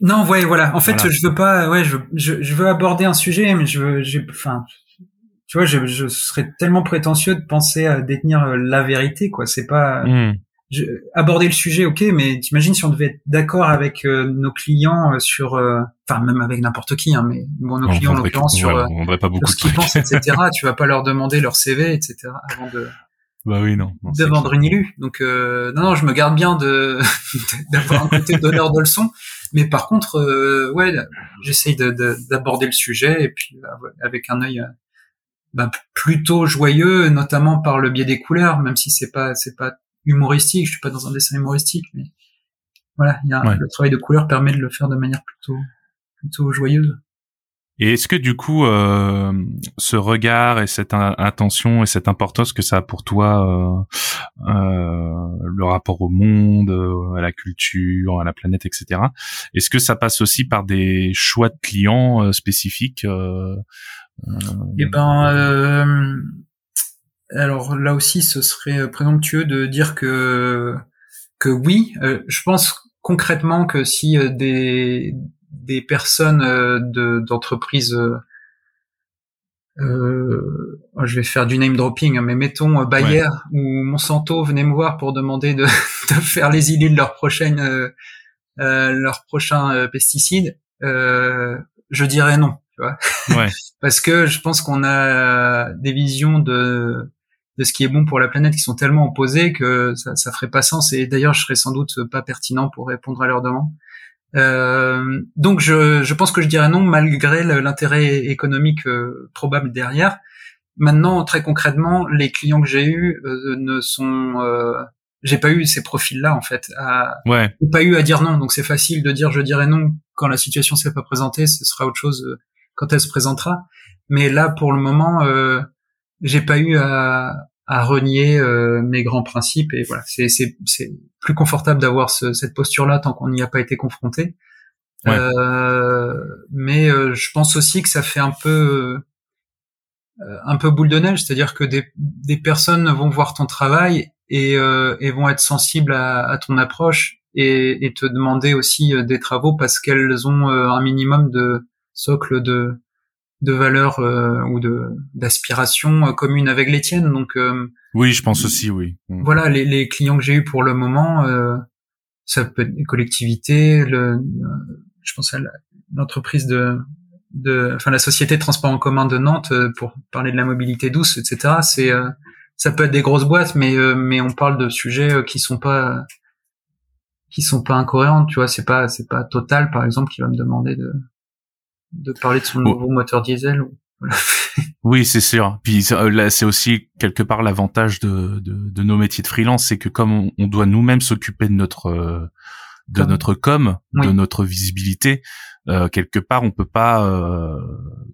Non, ouais, voilà. En fait, je veux pas, ouais, je, je, veux aborder un sujet, mais je veux, j'ai, enfin, tu vois, je, je serais tellement prétentieux de penser à détenir euh, la vérité, quoi. C'est pas hmm. aborder le sujet, ok, mais t'imagines si on devait être d'accord avec euh, nos clients euh, sur, enfin même avec n'importe qui, hein, mais bon, nos clients en l'occurrence sur, pas beaucoup ce qu'ils pensent, etc. tu vas pas leur demander leur CV, etc. avant de bah oui, non. de vendre une illu. Donc non, non, je me garde bien de d'avoir un côté donneur de leçons, mais par contre, ouais, j'essaye d'aborder le sujet et puis avec un œil bah, plutôt joyeux, notamment par le biais des couleurs, même si c'est pas c'est pas humoristique. Je suis pas dans un dessin humoristique, mais voilà, il y a le travail de couleur permet de le faire de manière plutôt plutôt joyeuse. Et est-ce que du coup, euh, ce regard et cette intention et cette importance que ça a pour toi, euh, euh, le rapport au monde, à la culture, à la planète, etc. Est-ce que ça passe aussi par des choix de clients spécifiques eh ben, euh, alors là aussi, ce serait présomptueux de dire que que oui. Euh, je pense concrètement que si euh, des des personnes de d'entreprises euh, je vais faire du name dropping, hein, mais mettons Bayer ou Monsanto venaient me voir pour demander de, de faire les îles de leur prochaine, euh, leur prochain pesticide. je dirais non. Tu vois ouais. parce que je pense qu'on a des visions de de ce qui est bon pour la planète qui sont tellement opposées que ça, ça ferait pas sens. Et d'ailleurs, je serais sans doute pas pertinent pour répondre à leur demande. Euh, donc, je, je pense que je dirais non malgré l'intérêt économique euh, probable derrière. Maintenant, très concrètement, les clients que j'ai eus euh, ne sont, euh, j'ai pas eu ces profils-là en fait. À, ouais. Pas eu à dire non. Donc c'est facile de dire je dirais non quand la situation s'est pas présentée. Ce sera autre chose quand elle se présentera. Mais là, pour le moment, euh, j'ai pas eu à, à renier euh, mes grands principes et voilà, c'est c'est c'est plus confortable d'avoir ce, cette posture-là tant qu'on n'y a pas été confronté. Euh, mais euh, je pense aussi que ça fait un peu euh, un peu boule de neige, c'est-à-dire que des, des personnes vont voir ton travail et, et vont être sensibles à, à ton approche et, et, te demander aussi des travaux parce qu'elles ont un minimum de socle de de valeurs euh, ou de d'aspiration euh, commune avec les tiennes. Donc euh, oui, je pense aussi, oui. Mm. Voilà, les, les clients que j'ai eu pour le moment, ça peut être les collectivités, le, je pense à l'entreprise de de, enfin la société de transport en commun de Nantes pour parler de la mobilité douce, etc. C'est ça peut être des grosses boîtes, mais mais on parle de sujets qui sont pas qui sont pas incohérents, tu vois. C'est pas c'est pas Total par exemple qui va me demander de de parler de son nouveau moteur diesel. oui, c'est sûr. Puis euh, là, c'est aussi quelque part l'avantage de, de, de, nos métiers de freelance, c'est que comme on, doit nous-mêmes s'occuper de notre euh, de notre com, de notre visibilité, euh, quelque part, on peut pas, euh,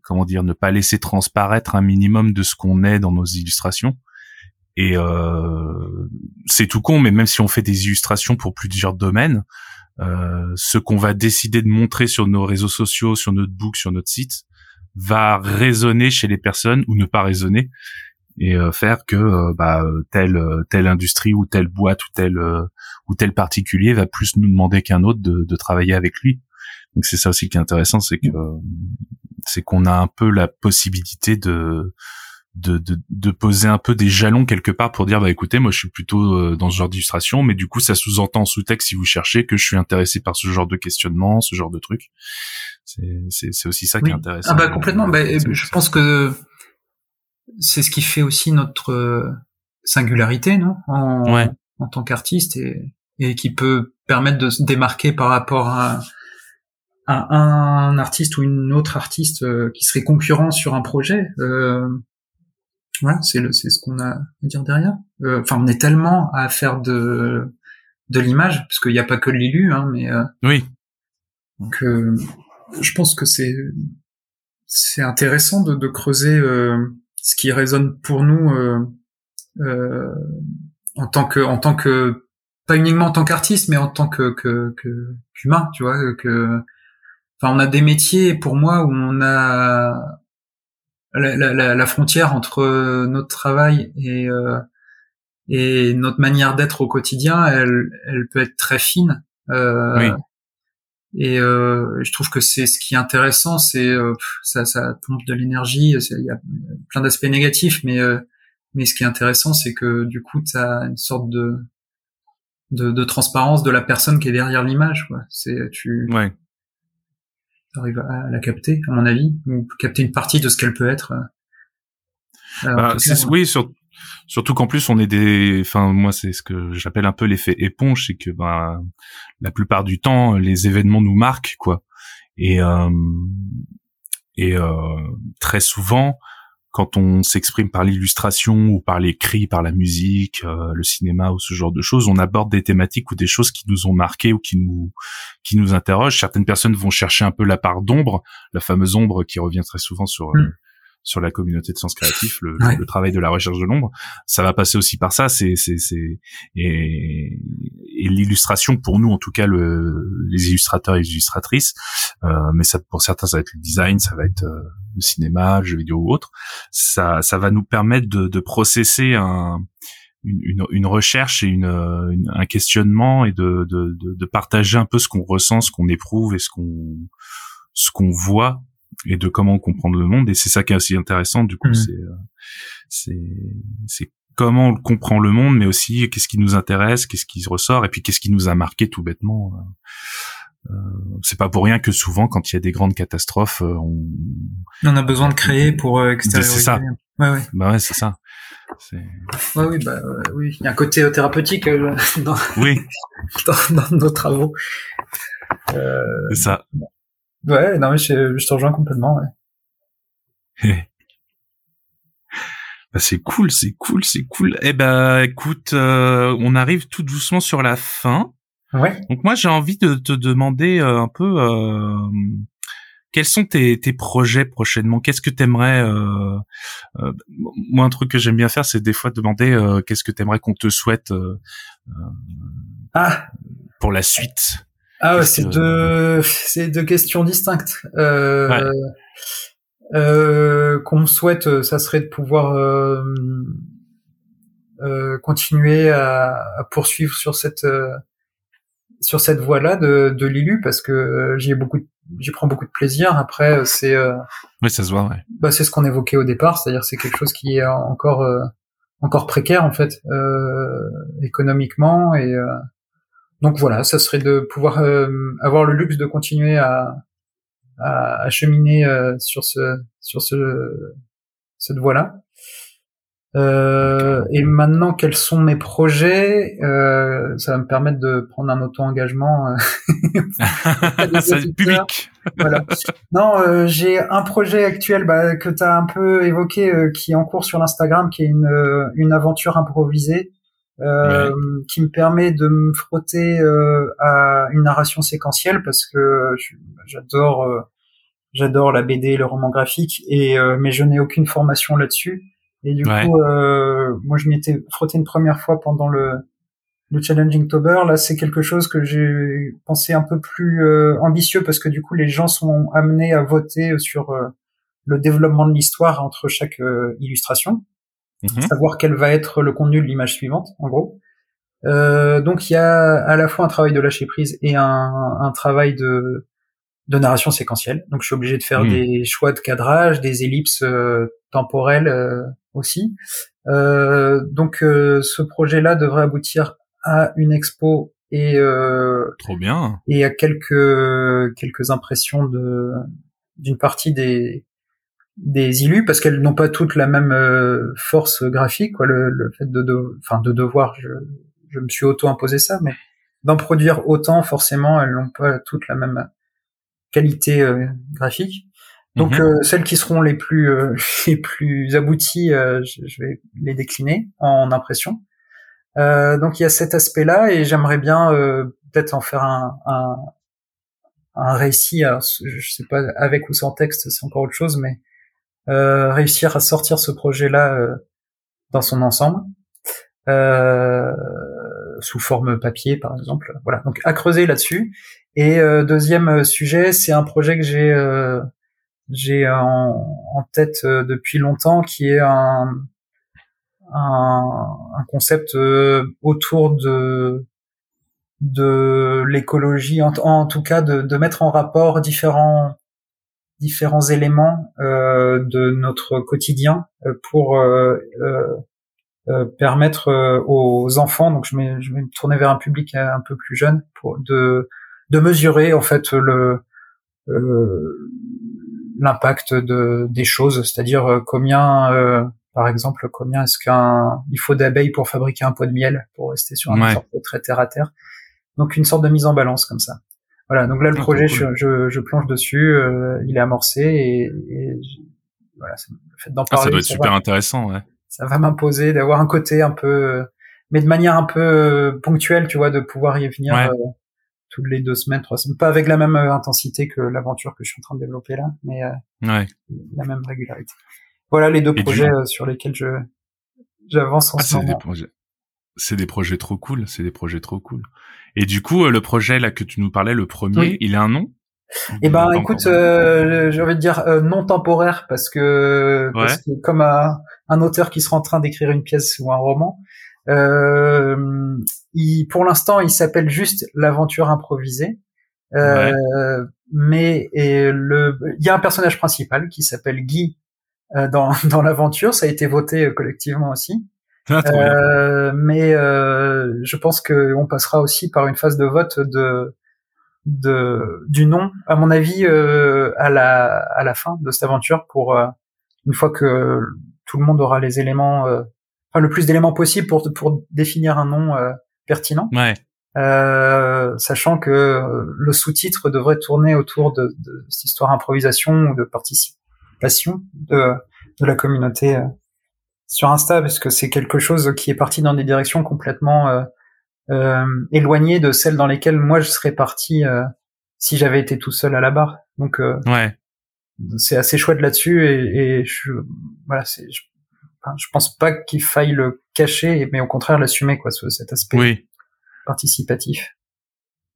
comment dire, ne pas laisser transparaître un minimum de ce qu'on est dans nos illustrations. Et euh, c'est tout con, mais même si on fait des illustrations pour plusieurs domaines, ce qu'on va décider de montrer sur nos réseaux sociaux, sur notre book, sur notre site, va résonner chez les personnes ou ne pas résonner et euh, faire que euh, bah, telle telle industrie ou telle boîte ou tel ou tel particulier va plus nous demander qu'un autre de, de, travailler avec lui. Donc c'est ça aussi qui est intéressant, c'est que c'est qu'on a un peu la possibilité de de, de, de, poser un peu des jalons quelque part pour dire bah écoutez moi je suis plutôt euh, dans ce genre d'illustration mais du coup ça sous-entend sous-texte si vous cherchez que je suis intéressé par ce genre de questionnement ce genre de truc. C'est c'est aussi ça qui est intéressant. Ah bah complètement. Bah, je pense que c'est ce qui fait aussi notre euh, singularité non? En, ouais. en tant qu'artiste et, et qui peut permettre de se démarquer par rapport à, à un artiste ou une autre artiste euh, qui serait concurrent sur un projet euh, voilà, c'est le, c'est ce qu'on a à dire derrière. Euh, enfin, on est tellement à faire de de l'image, parce qu'il n'y a pas que l'élu, hein, mais euh, oui. Donc, euh, je pense que c'est c'est intéressant de, de creuser ce qui résonne pour nous en tant que en tant que pas uniquement en tant qu'artiste, mais en tant que que qu'humain, tu vois. Que enfin, on a des métiers pour moi où on a la, la, la, frontière entre euh, notre travail et euh, et notre manière d'être au quotidien, elle, elle peut être très fine. Euh, Et euh, je trouve que c'est ce qui est intéressant, c'est euh, ça, ça pompe de l'énergie. Il y a plein d'aspects négatifs, mais euh, mais ce qui est intéressant, c'est que du coup, tu as une sorte de, de, de transparence de la personne qui est derrière l'image. C'est tu ouais. Arrives à la capter, à mon avis, ou capter une partie de ce qu'elle peut être. Euh, bah, oui, sur, Surtout qu'en plus on est des, enfin moi c'est ce que j'appelle un peu l'effet éponge, c'est que ben la plupart du temps les événements nous marquent quoi. Et euh, et euh, très souvent quand on s'exprime par l'illustration ou par l'écrit, par la musique, euh, le cinéma ou ce genre de choses, on aborde des thématiques ou des choses qui nous ont marqué ou qui nous qui nous interrogent. Certaines personnes vont chercher un peu la part d'ombre, la fameuse ombre qui revient très souvent sur mm sur la communauté de sens créatif, le, le, travail de la recherche de l'ombre, ça va passer aussi par ça. C'est c'est c'est et, et l'illustration pour nous en tout cas le, les illustrateurs et les illustratrices, euh, mais ça pour certains ça va être le design, ça va être euh, le cinéma, le jeu vidéo ou autre. Ça ça va nous permettre de, de processer un une, une, une, recherche et une, un questionnement et de, de, de, partager un peu ce qu'on ressent, ce qu'on éprouve et ce qu'on ce qu'on voit et de comment comprendre le monde et c'est ça qui est aussi intéressant du coup mmh. c'est euh, c'est c'est comment on comprend le monde mais aussi qu'est-ce qui nous intéresse qu'est-ce qui ressort et puis qu'est-ce qui nous a marqué tout bêtement euh, euh, c'est pas pour rien que souvent quand il y a des grandes catastrophes euh, on on a besoin de créer pour extérioriser. c'est ça. Ouais ouais. Bah ouais c'est ça. Ouais oui bah oui. Il y a un côté thérapeutique dans oui. dans, dans nos travaux. C'est ça. Ouais, non mais je, je te rejoins complètement. Ouais. bah, c'est cool, c'est cool, c'est cool. Eh ben, écoute, euh, on arrive tout doucement sur la fin. Ouais. Donc moi, j'ai envie de te demander euh, un peu euh, quels sont tes, tes projets prochainement? Qu'est-ce que t'aimerais euh, euh, Moi, un truc que j'aime bien faire, c'est des fois demander euh, qu'est-ce que t'aimerais qu'on te souhaite ah. pour la suite? Ah ouais, c'est deux, c'est deux questions distinctes. Euh, euh, qu'on me souhaite, euh, ça serait de pouvoir euh, euh, continuer à, à, poursuivre sur cette euh, sur cette voie-là de, de Lilu parce que j'y ai beaucoup, j'y prends beaucoup de plaisir. Après, c'est oui, ça se voit. Ouais. Bah, c'est ce qu'on évoquait au départ, c'est-à-dire c'est quelque chose qui est encore encore précaire en fait économiquement et donc voilà, ça serait de pouvoir euh, avoir le luxe de continuer à, à, à cheminer euh, sur ce sur ce cette voie-là. Euh, et maintenant, quels sont mes projets? Euh, Ça va me permettre de prendre un auto-engagement. C'est public. voilà. Non, j'ai un projet actuel bah, que tu as un peu évoqué, qui est en cours sur l'Instagram, qui est une, une aventure improvisée euh, qui me permet de me frotter euh, à une narration séquentielle parce que j'adore euh, j'adore la BD, le roman graphique et mais je n'ai aucune formation là-dessus. Et du coup moi je m'y étais frotté une première fois pendant le le Challenging Tober, là, c'est quelque chose que j'ai pensé un peu plus ambitieux parce que du coup, les gens sont amenés à voter sur le développement de l'histoire entre chaque illustration. Mhm. savoir quel va être le contenu de l'image suivante, en gros. Euh, donc il y a à la fois un travail de lâcher prise et un, un travail de, de narration séquentielle. Donc je suis obligé de faire mhm. des choix de cadrage, des ellipses euh, temporelles euh, aussi. Euh, donc ce projet-là devrait aboutir à une expo et trop bien et à quelques quelques impressions de d'une partie des des illus parce qu'elles n'ont pas toutes la même euh, force graphique quoi. Le, le fait de, enfin de, devoir je, je me suis auto imposé ça mais d'en produire autant forcément elles n'ont pas toutes la même qualité euh, graphique. Donc mhm. euh, celles qui seront les plus les plus abouties je, je, vais les décliner en impression. Donc il y a cet aspect là et j'aimerais bien peut-être en faire un, un un récit, alors, je sais pas avec ou sans texte, c'est encore autre chose, mais euh, réussir à sortir ce projet-là euh, dans son ensemble, euh, sous forme papier par exemple. Voilà, donc à creuser là-dessus. Et deuxième sujet, c'est un projet que j'ai j'ai en, en, tête depuis longtemps, qui est un, un, un concept autour de de l'écologie, en, en, tout cas de, de, mettre en rapport différents différents éléments euh, de notre quotidien euh, pour euh, euh, permettre aux enfants, donc je, vais, je vais me tourner vers un public un peu plus jeune, pour de de mesurer en fait le l'impact de des choses, c'est-à-dire combien par exemple, combien est-ce qu'un il faut d'abeilles pour fabriquer un pot de miel pour rester sur un ouais. très terre à terre. Donc une sorte de mise en balance comme ça. Voilà, donc là le ah, projet, je, je, je, plonge dessus, euh, il est amorcé et, et voilà, le fait d'en parler. Ah, ça doit être super intéressant, ouais. Ça va m'imposer d'avoir un côté un peu, mais de manière un peu euh, ponctuelle, tu vois, de pouvoir y venir euh, toutes les deux semaines, trois semaines, pas avec la même intensité que l'aventure que je suis en train de développer là, mais ouais. la même régularité. Voilà les deux projets sur lesquels je j'avance en ah, ce moment. Des projets c'est des projets trop cool, c'est des projets trop cool. Et du coup, euh, le projet là que tu nous parlais, le premier, il a un nom? Eh ben, écoute, euh, j'ai envie de dire euh, non temporaire parce que, parce que comme un, un, auteur qui sera en train d'écrire une pièce ou un roman, euh, il, pour l'instant, il s'appelle juste l'aventure improvisée. Euh, ouais. Mais et le, il y a un personnage principal qui s'appelle Guy dans, dans l'aventure. Ça a été voté collectivement aussi. Ah, euh, mais euh, je pense qu'on passera aussi par une phase de vote de, de du nom, à mon avis, euh, à la à la fin de cette aventure pour euh, une fois que tout le monde aura les éléments, euh, enfin le plus d'éléments possible pour pour définir un nom pertinent. Ouais. sachant que le sous-titre devrait tourner autour de, de, cette histoire improvisation ou de participation de de la communauté sur Insta parce que c'est quelque chose qui est parti dans des directions complètement euh, euh, éloignées de celles dans lesquelles moi je serais parti euh, si j'avais été tout seul à la barre. Donc euh, ouais. c'est assez chouette là-dessus et, et je voilà c'est je, enfin, je pense pas qu'il faille le cacher mais au contraire l'assumer quoi ce, cet aspect oui. participatif.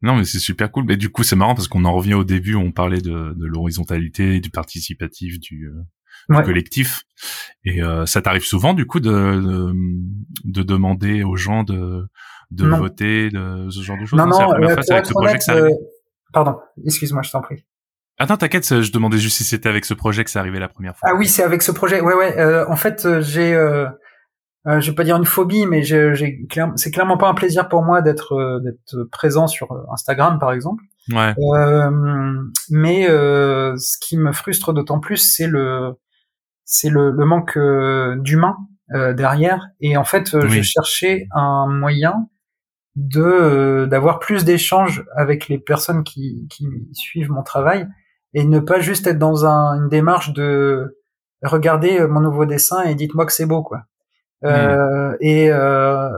Non, mais c'est super cool. Mais du coup, c'est marrant parce qu'on en revient au début, on parlait de, de l'horizontalité, du participatif, du, euh, ouais. collectif. Et euh, ça t'arrive souvent du coup de, de, de demander aux gens de de non. voter, de ce genre de choses? Non, non, euh, avec ce projet que ça euh, pardon, excuse-moi, je t'en prie. Attends, t'inquiète, je demandais juste si c'était avec ce projet que ça arrivait la première fois. Ah oui, c'est avec ce projet. Ouais, ouais. Euh, en fait, euh, j'ai, euh, euh, je vais pas dire une phobie, mais j'ai, clair, c'est clairement pas un plaisir pour moi d'être d'être présent sur Instagram, par exemple. Ouais. mais ce qui me frustre d'autant plus, c'est le c'est le, le, manque euh, d'humain euh, derrière. Et en fait, euh, oui. je cherchais un moyen de d'avoir plus d'échanges avec les personnes qui, qui suivent mon travail et ne pas juste être dans un, une démarche de regardez mon nouveau dessin et dites-moi que c'est beau quoi. Mmh. Euh, et, euh,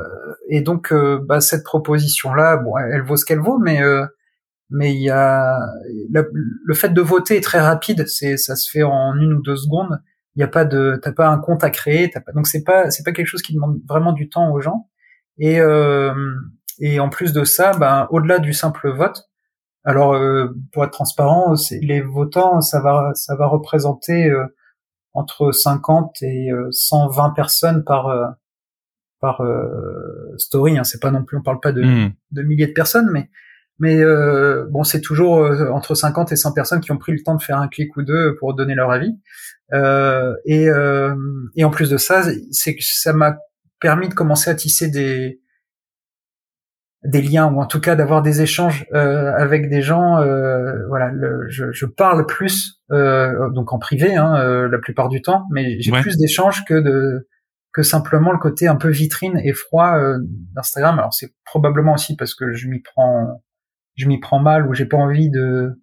et donc bah, cette proposition là, bon, elle vaut ce qu'elle vaut, mais mais il y a le, le fait de voter est très rapide, c'est ça se fait en une ou deux secondes il y a pas de t'as pas un compte à créer t'as pas donc c'est pas c'est pas quelque chose qui demande vraiment du temps aux gens et euh, et en plus de ça ben au-delà du simple vote alors euh, pour être transparent c'est les votants ça va ça va représenter euh, entre 50 et 120 personnes par par story hein. c'est pas non plus on parle pas de, mmh. de milliers de personnes mais mais euh, bon, c'est toujours euh, entre 50 et 100 personnes qui ont pris le temps de faire un clic ou deux pour donner leur avis. Euh, et, euh, et en plus de ça, c'est que ça m'a permis de commencer à tisser des des liens ou en tout cas d'avoir des échanges euh, avec des gens. Euh, voilà, le, je, je, parle plus donc en privé hein, la plupart du temps, mais j'ai ouais. plus d'échanges que de que simplement le côté un peu vitrine et froid d'Instagram. Alors c'est probablement aussi parce que je m'y prends je m'y prends mal ou j'ai pas envie de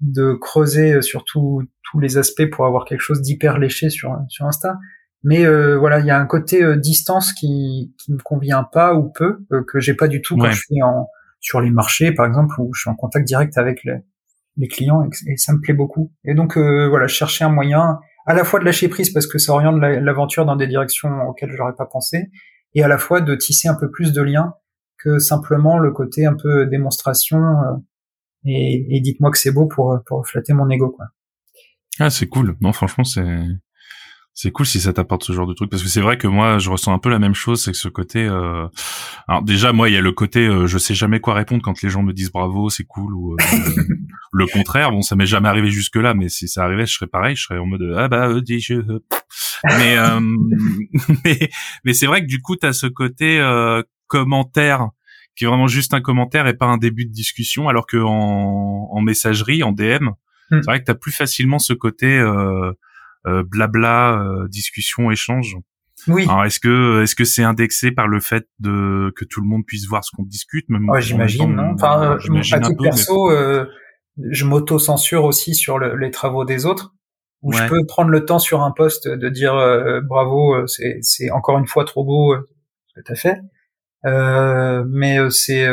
de creuser sur tout, tous les aspects pour avoir quelque chose d'hyper léché sur sur Insta. Mais euh, voilà, il y a un côté euh, distance qui qui me convient pas ou peu euh, que j'ai pas du tout quand ouais. je suis en sur les marchés par exemple où je suis en contact direct avec les, les clients et, et, ça me plaît beaucoup. Et donc euh, voilà, chercher un moyen à la fois de lâcher prise parce que ça oriente l'aventure dans des directions auxquelles j'aurais pas pensé et à la fois de tisser un peu plus de liens que simplement le côté un peu démonstration euh, et, et dites-moi que c'est beau pour pour flatter mon ego quoi. Ah c'est cool. Non franchement c'est c'est cool si ça t'apporte ce genre de truc parce que c'est vrai que moi je ressens un peu la même chose c'est que ce côté euh... alors déjà moi il y a le côté euh, je sais jamais quoi répondre quand les gens me disent bravo c'est cool ou euh, le contraire bon ça m'est jamais arrivé jusque là mais si ça arrivait je serais pareil je serais en mode ah bah euh, dis je mais euh, mais mais c'est vrai que du coup tu as ce côté commentaire qui est vraiment juste un commentaire et pas un début de discussion alors que en, en messagerie en DM hmm. c'est vrai que tu as plus facilement ce côté euh, blabla, euh, discussion, échange. Oui. Alors est-ce que est-ce que c'est indexé par le fait de que tout le monde puisse voir ce qu'on discute même oh, j'imagine non enfin euh, à titre perso je m'auto-censure aussi sur les travaux des autres où je peux prendre le temps sur un poste de dire bravo c'est c'est encore une fois trop beau ce que fait mais c'est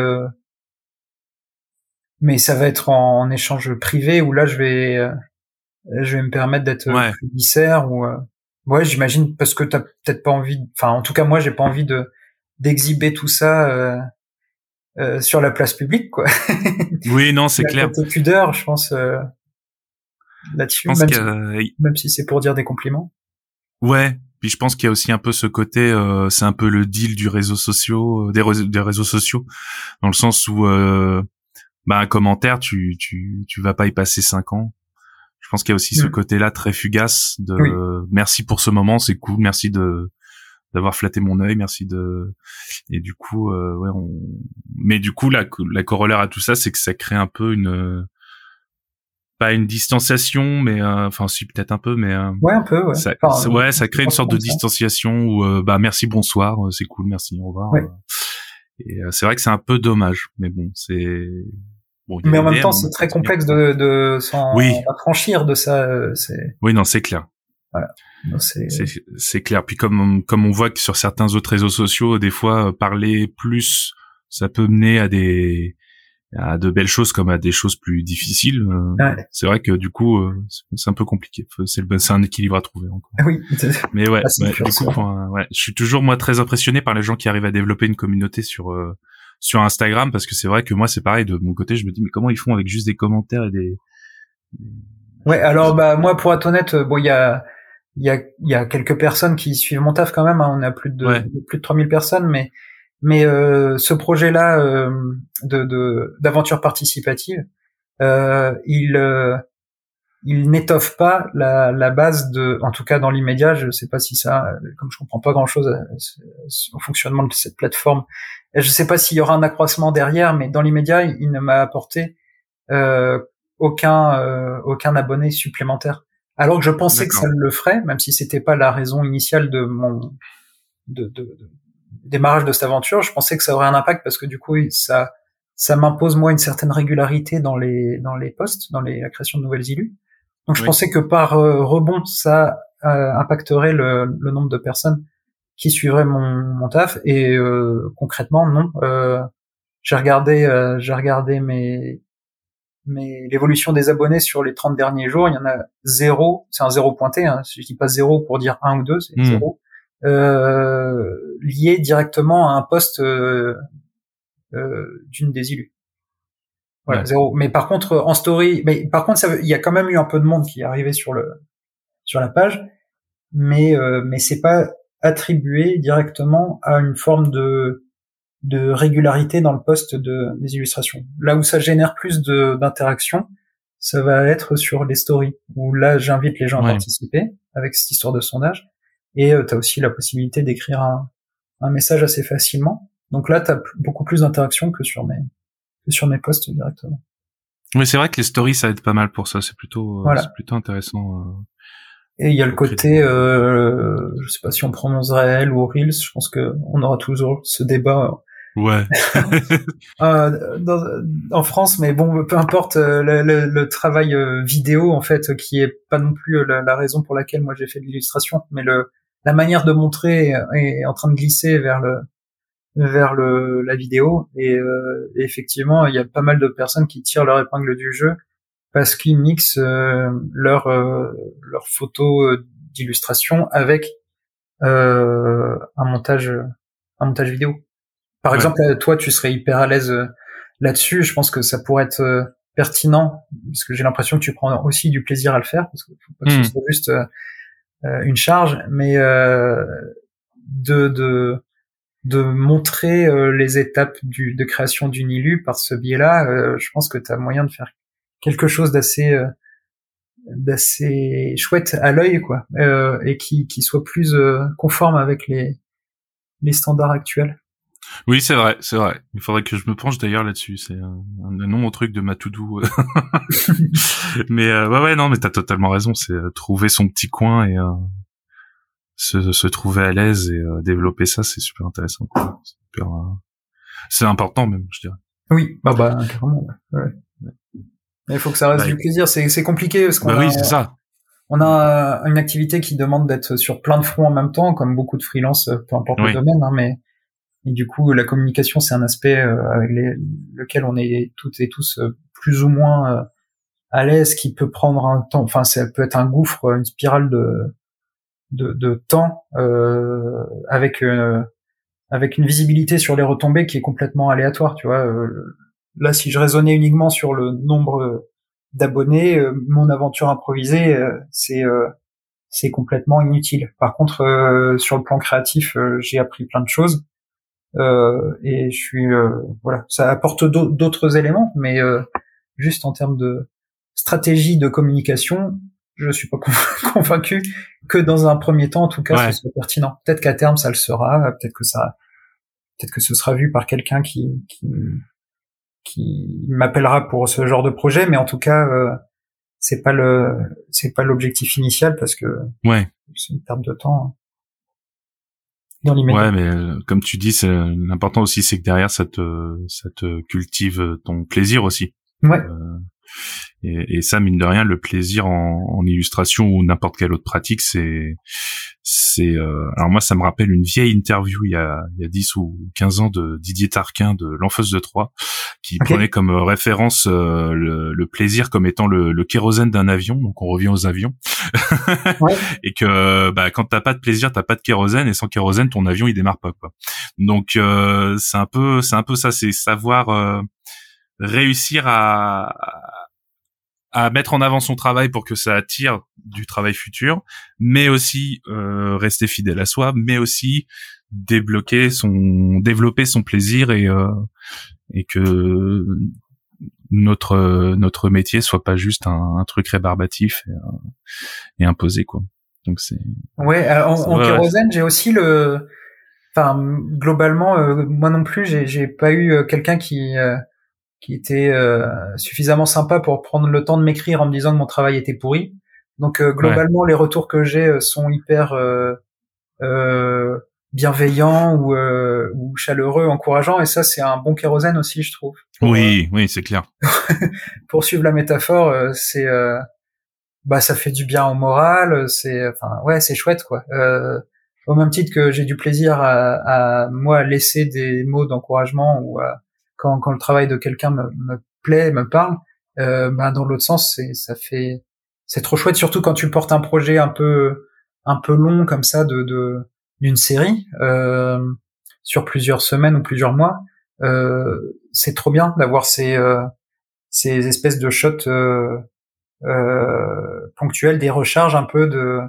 mais ça va être en, en, échange privé où là je vais je vais me permettre d'être euh, plus viscère ou euh, ouais j'imagine parce que t'as peut-être pas envie enfin en tout cas moi j'ai pas envie de d'exhiber tout ça euh, euh, sur la place publique quoi. Oui non c'est clair. côté pudeur je pense euh, là-dessus même, si, même si c'est pour dire des compliments. Ouais puis je pense qu'il y a aussi un peu ce côté c'est un peu le deal du réseau social des, réseaux, des réseaux sociaux dans le sens où bah un commentaire tu tu tu vas pas y passer cinq ans. Je pense qu'il y a aussi ce côté-là très fugace de merci pour ce moment, c'est cool, merci de d'avoir flatté mon œil, merci de et du coup euh, ouais on... mais du coup la la corollaire à tout ça c'est que ça crée un peu une pas une distanciation mais euh, enfin si peut-être un peu mais euh, ouais un peu ouais ça, ouais ça crée une sorte de distanciation où euh, bah merci bonsoir c'est cool merci au revoir et c'est vrai que c'est un peu dommage mais bon c'est mais en même temps, c'est très complexe de, de s'en oui. affranchir de ça. Euh, oui, non, c'est clair. Voilà. C'est clair. Puis comme comme on voit que sur certains autres réseaux sociaux, des fois, euh, parler plus, ça peut mener à des à de belles choses comme à des choses plus difficiles. Euh, ouais. C'est vrai que du coup, c'est un peu compliqué. C'est c'est un équilibre à trouver encore. Oui. Mais ouais, ouais du coup, ouais, je suis toujours moi très impressionné par les gens qui arrivent à développer une communauté sur sur Instagram parce que c'est vrai que moi c'est pareil de mon côté je me dis mais comment ils font avec juste des commentaires et des ouais alors bah moi pour être honnête bon il y a il y a il y a quelques personnes qui suivent mon taf quand même hein. on a plus de plus de 3000 personnes mais mais euh, ce projet là euh, de d'aventure participative euh, il euh, il n'étoffe pas la, la base de, en tout cas dans l'immédiat, je ne sais pas si ça, comme je comprends pas grand chose au fonctionnement de cette plateforme, je ne sais pas s'il y aura un accroissement derrière, mais dans l'immédiat, il ne m'a apporté euh, aucun euh, aucun abonné supplémentaire. Alors que je pensais que ça le ferait, même si c'était pas la raison initiale de mon de, de, démarrage de cette aventure, je pensais que ça aurait un impact parce que du coup ça ça m'impose moi une certaine régularité dans les dans les postes, dans les, la création de nouvelles illus. Donc je pensais que par euh, rebond ça euh, impacterait le, le, nombre de personnes qui suivraient mon, mon taf et euh, concrètement non. j'ai regardé j'ai regardé mes mais l'évolution des abonnés sur les 30 derniers jours, il y en a zéro, c'est un zéro pointé, hein, je dis pas zéro pour dire un ou deux, c'est hmm. zéro, euh, lié directement à un poste euh, d'une des élus. Voilà, zéro. Mais par contre, en story, mais par contre, il y a quand même eu un peu de monde qui est arrivé sur le sur la page, mais euh, mais c'est pas attribué directement à une forme de de régularité dans le poste de, des illustrations. Là où ça génère plus d'interaction, ça va être sur les stories, où là j'invite les gens à participer avec cette histoire de sondage, et euh, tu as aussi la possibilité d'écrire un, un message assez facilement. Donc là, tu as beaucoup plus d'interaction que sur mes sur mes posts directement. Oui, c'est vrai que les stories ça aide pas mal pour ça. C'est plutôt, euh, c'est plutôt intéressant. Euh, et il y a le côté, euh, je sais pas si on prononce réel ou reels. Je pense que on aura toujours ce débat. Ouais. euh, en France, mais bon, peu importe le, le, le, travail vidéo en fait, qui est pas non plus la, la raison pour laquelle moi j'ai fait de l'illustration, mais le la manière de montrer est en train de glisser vers le vers le, la vidéo euh, et, effectivement il y a pas mal de personnes qui tirent leur épingle du jeu parce qu'ils mixent euh, leur euh, leur photo d'illustration avec un montage un montage vidéo. Par exemple, toi tu serais hyper à l'aise là-dessus. Je pense que ça pourrait être pertinent parce que j'ai l'impression que tu prends aussi du plaisir à le faire parce que faut pas que ce soit juste une charge, mais de, de de montrer les étapes de création d'une ILU par ce biais-là, je pense que tu as moyen de faire quelque chose d'assez d'assez chouette à l'œil quoi euh, et qui, qui soit plus euh, conforme avec les les standards actuels. Oui, c'est vrai, c'est vrai. Il faudrait que je me penche d'ailleurs là-dessus. C'est un, un, nom au truc de Matoudou. mais euh, ouais, ouais, non, mais t'as totalement raison. C'est euh, trouver son petit coin et se, se trouver à l'aise et développer ça, c'est super intéressant. C'est important même, je dirais. Oui, bah bah carrément. Ouais. Mais il faut que ça reste du plaisir. C'est, c'est compliqué parce qu'on bah oui, c'est ça. On a une activité qui demande d'être sur plein de fronts en même temps, comme beaucoup de freelance, peu importe le domaine. Hein, mais et du coup, la communication, c'est un aspect euh, avec les, lequel on est toutes et tous euh, plus ou moins euh, à l'aise, qui peut prendre un temps. Enfin, ça peut être un gouffre, une spirale de de, de temps euh, avec avec une visibilité sur les retombées qui est complètement aléatoire. Tu vois, Là, si je raisonnais uniquement sur le nombre d'abonnés, euh, mon aventure improvisée, euh, c'est euh, c'est complètement inutile. Par contre, sur le plan créatif, j'ai appris plein de choses et je suis voilà, ça apporte d'autres éléments, mais juste en termes de stratégie de communication, je suis pas convaincu que dans un premier temps, en tout cas, ce soit pertinent. Peut-être qu'à terme, ça le sera. Peut-être que ça, peut-être que ce sera vu par quelqu'un qui, qui, qui m'appellera pour ce genre de projet, mais en tout cas, euh, c'est pas le, c'est pas l'objectif initial parce que ouais. c'est une perte de temps. Dans ouais, mais euh, comme tu dis, c'est l'important aussi, c'est que derrière, ça te, ça te cultive ton plaisir aussi. Ouais. Euh, et, et, ça, mine de rien, le plaisir en, en illustration ou n'importe quelle autre pratique, c'est, c'est. Euh... Alors moi, ça me rappelle une vieille interview il y a, il y a 10 ou 15 ans de Didier Tarquin de l'Enfeuse de Troyes, qui prenait comme référence euh, le, le, plaisir comme étant le, le kérosène d'un avion. Donc on revient aux avions. ouais. Et que bah, quand t'as pas de plaisir, t'as pas de kérosène, et sans kérosène, ton avion il démarre pas. Quoi. Donc euh, c'est un peu, c'est un peu ça, c'est savoir euh, réussir à à mettre en avant son travail pour que ça attire du travail futur, mais aussi euh, rester fidèle à soi, mais aussi débloquer son, développer son plaisir et euh, et que notre notre métier soit pas juste un, un truc rébarbatif et, euh, et, imposé quoi. Donc c'est. Ouais, en, en kérosène, j'ai aussi le. Enfin, globalement, euh, moi non plus, j'ai j'ai pas eu euh, quelqu'un qui qui était euh, suffisamment sympa pour prendre le temps de m'écrire en me disant que mon travail était pourri. Donc euh, globalement, les retours que j'ai euh, sont hyper bienveillants ou, ou chaleureux, encourageants, et ça c'est un bon kérosène aussi, je trouve. oui, oui, c'est clair. pour suivre la métaphore, c'est bah ça fait du bien au moral, c'est enfin ouais, c'est chouette quoi. au même titre que j'ai du plaisir à, à moi laisser des mots d'encouragement ou à quand, quand le travail de quelqu'un me, me, plaît, me parle, euh, ben dans l'autre sens, c'est ça fait c'est trop chouette, surtout quand tu portes un projet un peu un peu long comme ça de d'une série euh, sur plusieurs semaines ou plusieurs mois. Euh, c'est trop bien d'avoir ces euh, ces espèces de shots euh, euh, ponctuels, des recharges un peu de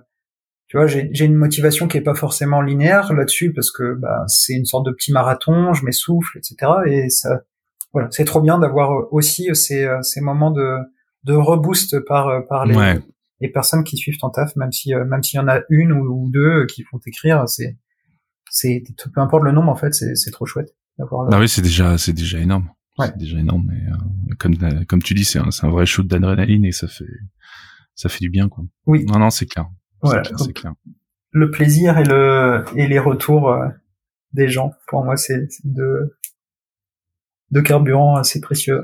tu vois, j'ai une motivation qui est pas forcément linéaire là-dessus parce que bah, c'est une sorte de petit marathon, je m'essouffle, etc. Et ça, voilà, c'est trop bien d'avoir aussi ces, ces moments de, de reboost par par les, les personnes qui suivent ton taf, même si même s'il y en a une ou, deux qui font écrire, c'est c'est peu importe le nombre en fait, c'est trop chouette d'avoir. Ah oui, c'est déjà c'est déjà énorme. Ouais. C'est déjà énorme, mais euh, comme comme tu dis, c'est un, un vrai shoot d'adrénaline et ça fait ça fait du bien quoi. Oui. Non non, c'est clair. Voilà. Le plaisir et le et les retours euh, des gens, pour moi, c'est de de carburant assez précieux.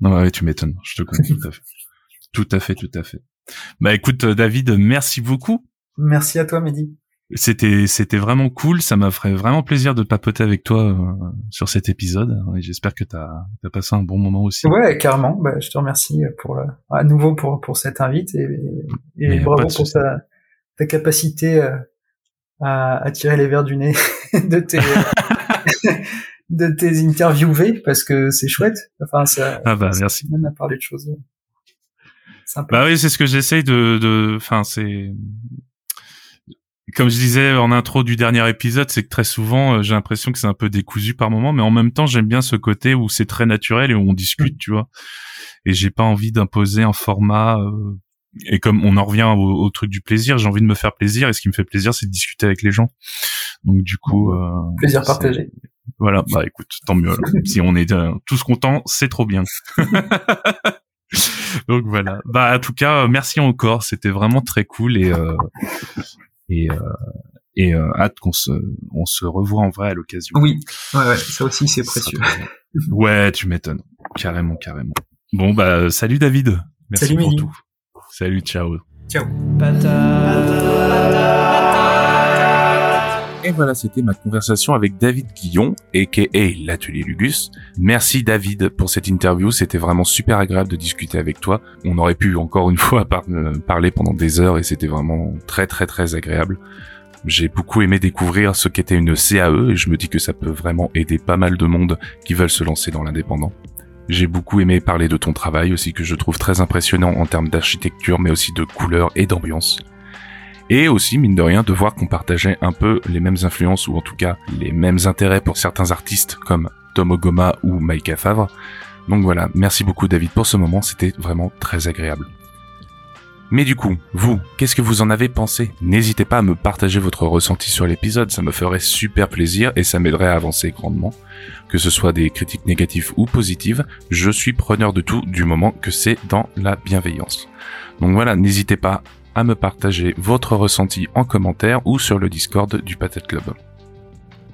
Non, ouais, tu m'étonnes. Je te comprends tout à fait. Tout à fait, tout à fait. Bah écoute, euh, David, merci beaucoup. Merci à toi, Mehdi. C'était c'était vraiment cool. Ça m'a fait vraiment plaisir de papoter avec toi euh, sur cet épisode. Et j'espère que tu as, as, passé un bon moment aussi. Ouais, carrément. Bah, je te remercie pour à nouveau pour pour cette invite et, et bravo pour ta, ta capacité euh, à, à, tirer les verres du nez de tes de tes interviewés parce que c'est chouette. Enfin, ça. Ah bah merci. On a parlé de choses. Sympa. Bah oui, c'est ce que j'essaye de. Enfin, c'est comme je disais en intro du dernier épisode, c'est que très souvent, euh, j'ai l'impression que c'est un peu décousu par moment, mais en même temps, j'aime bien ce côté où c'est très naturel et où on discute, tu vois. Et j'ai pas envie d'imposer un format. Euh, et comme on en revient au, truc du plaisir, j'ai envie de me faire plaisir. Et ce qui me fait plaisir, c'est de discuter avec les gens. Donc du coup, euh, plaisir partagé. Voilà, bah écoute, tant mieux. si on est tous contents, c'est trop bien. Donc voilà. Bah en tout cas, merci encore. C'était vraiment très cool et euh, et euh, hâte qu'on se on se revoit en vrai à l'occasion. Oui, ouais, ouais, ça aussi c'est précieux. Ouais, tu m'étonnes, carrément, carrément. Bon bah salut David, merci pour tout. Salut, ciao. Ciao. Et voilà, c'était ma conversation avec David Guillon, a.k.a. l'Atelier Lugus. Merci David pour cette interview, c'était vraiment super agréable de discuter avec toi. On aurait pu encore une fois euh, parler pendant des heures et c'était vraiment très très très agréable. J'ai beaucoup aimé découvrir ce qu'était une CAE et je me dis que ça peut vraiment aider pas mal de monde qui veulent se lancer dans l'indépendant. J'ai beaucoup aimé parler de ton travail aussi que je trouve très impressionnant en termes d'architecture mais aussi de couleurs et d'ambiance. Et aussi, mine de rien, de voir qu'on partageait un peu les mêmes influences, ou en tout cas les mêmes intérêts pour certains artistes comme Tom Ogoma ou Maïka Favre. Donc voilà, merci beaucoup David pour ce moment, c'était vraiment très agréable. Mais du coup, vous, qu'est-ce que vous en avez pensé? N'hésitez pas à me partager votre ressenti sur l'épisode, ça me ferait super plaisir et ça m'aiderait à avancer grandement. Que ce soit des critiques négatives ou positives, je suis preneur de tout du moment que c'est dans la bienveillance. Donc voilà, n'hésitez pas à me partager votre ressenti en commentaire ou sur le Discord du Patate Club.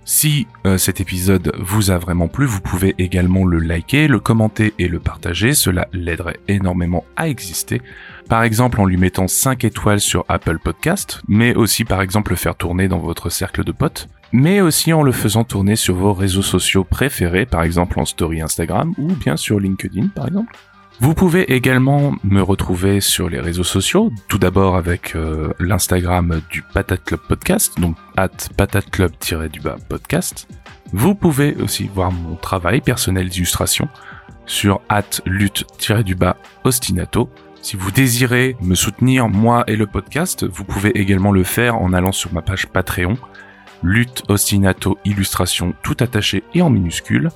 Si euh, cet épisode vous a vraiment plu, vous pouvez également le liker, le commenter et le partager, cela l'aiderait énormément à exister. Par exemple en lui mettant 5 étoiles sur Apple Podcast, mais aussi par exemple le faire tourner dans votre cercle de potes, mais aussi en le faisant tourner sur vos réseaux sociaux préférés, par exemple en story Instagram ou bien sur LinkedIn par exemple. Vous pouvez également me retrouver sur les réseaux sociaux, tout d'abord avec euh, l'Instagram du Patate Club Podcast, donc at patateclub-du-bas podcast. Vous pouvez aussi voir mon travail personnel d'illustration sur at lutte-du-bas ostinato. Si vous désirez me soutenir, moi et le podcast, vous pouvez également le faire en allant sur ma page Patreon, lutte ostinato illustration tout attaché et en minuscule.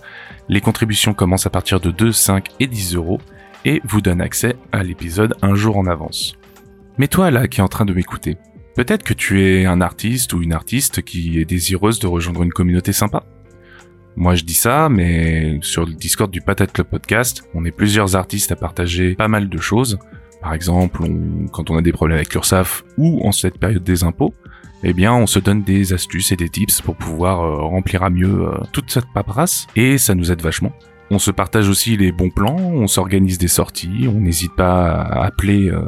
Les contributions commencent à partir de 2, 5 et 10 euros et vous donne accès à l'épisode un jour en avance. Mais toi là qui est en train de m'écouter, peut-être que tu es un artiste ou une artiste qui est désireuse de rejoindre une communauté sympa. Moi je dis ça, mais sur le Discord du Patate Club Podcast, on est plusieurs artistes à partager pas mal de choses. Par exemple, quand on a des problèmes avec l'URSAF ou en cette période des impôts, eh bien, on se donne des astuces et des tips pour pouvoir euh, remplir à mieux euh, toute cette paperasse, et ça nous aide vachement. On se partage aussi les bons plans, on s'organise des sorties, on n'hésite pas à appeler euh,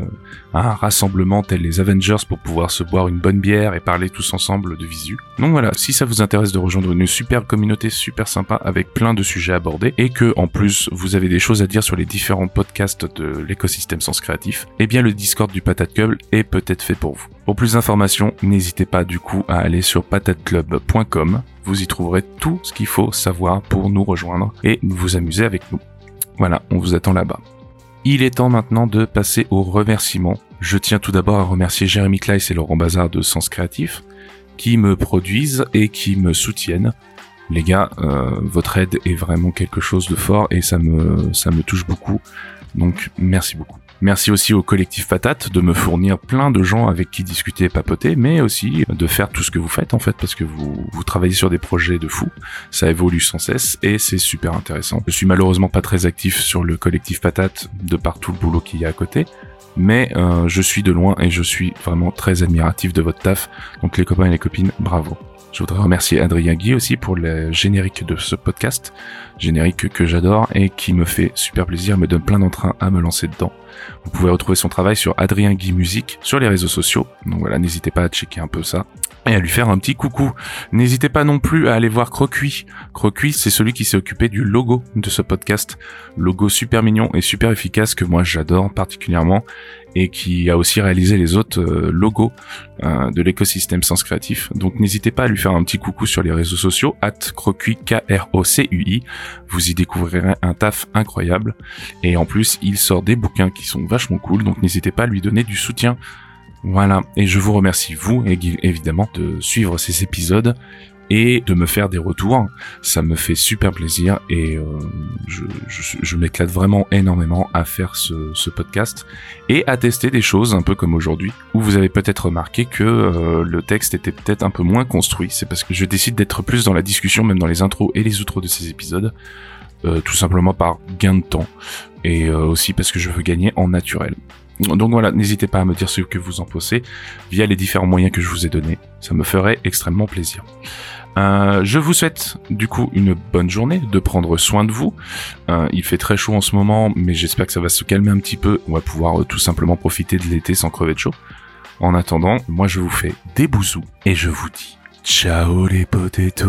un rassemblement tel les Avengers pour pouvoir se boire une bonne bière et parler tous ensemble de visu. Donc voilà, si ça vous intéresse de rejoindre une super communauté super sympa avec plein de sujets abordés et que en plus vous avez des choses à dire sur les différents podcasts de l'écosystème Sens Créatif, eh bien le Discord du Patate Club est peut-être fait pour vous. Pour plus d'informations, n'hésitez pas du coup à aller sur patateclub.com vous y trouverez tout ce qu'il faut savoir pour nous rejoindre et vous amuser avec nous. Voilà, on vous attend là-bas. Il est temps maintenant de passer aux remerciements. Je tiens tout d'abord à remercier Jérémy Kleiss et Laurent Bazar de Sens Créatif, qui me produisent et qui me soutiennent. Les gars, euh, votre aide est vraiment quelque chose de fort et ça me, ça me touche beaucoup. Donc merci beaucoup. Merci aussi au collectif Patate de me fournir plein de gens avec qui discuter et papoter, mais aussi de faire tout ce que vous faites en fait, parce que vous, vous travaillez sur des projets de fou, ça évolue sans cesse et c'est super intéressant. Je suis malheureusement pas très actif sur le collectif Patate de par tout le boulot qu'il y a à côté, mais euh, je suis de loin et je suis vraiment très admiratif de votre taf. Donc les copains et les copines, bravo. Je voudrais remercier Adrien Guy aussi pour le générique de ce podcast, générique que j'adore et qui me fait super plaisir, me donne plein d'entrain à me lancer dedans. Vous pouvez retrouver son travail sur Adrien Guy Musique sur les réseaux sociaux. Donc voilà, n'hésitez pas à checker un peu ça et à lui faire un petit coucou. N'hésitez pas non plus à aller voir Crocuit. Crocuit, c'est celui qui s'est occupé du logo de ce podcast. Logo super mignon et super efficace que moi j'adore particulièrement et qui a aussi réalisé les autres euh, logos euh, de l'écosystème Sens Créatif. Donc n'hésitez pas à lui faire un petit coucou sur les réseaux sociaux, at Crocuit, K-R-O-C-U-I. Vous y découvrirez un taf incroyable. Et en plus, il sort des bouquins qui sont vachement cool, donc n'hésitez pas à lui donner du soutien. Voilà, et je vous remercie vous évidemment de suivre ces épisodes et de me faire des retours. Ça me fait super plaisir et euh, je, m'éclate vraiment énormément à faire ce, ce, podcast et à tester des choses un peu comme aujourd'hui où vous avez peut-être remarqué que euh, le texte était peut-être un peu moins construit. C'est parce que je décide d'être plus dans la discussion, même dans les intros et les outros de ces épisodes. Euh, tout simplement par gain de temps et aussi parce que je veux gagner en naturel. Donc voilà, n'hésitez pas à me dire ce que vous en pensez via les différents moyens que je vous ai donnés. Ça me ferait extrêmement plaisir. Euh, je vous souhaite du coup une bonne journée, de prendre soin de vous. Euh, il fait très chaud en ce moment, mais j'espère que ça va se calmer un petit peu. On va pouvoir euh, tout simplement profiter de l'été sans crever de chaud. En attendant, moi je vous fais des bousous et je vous dis ciao les potatoes.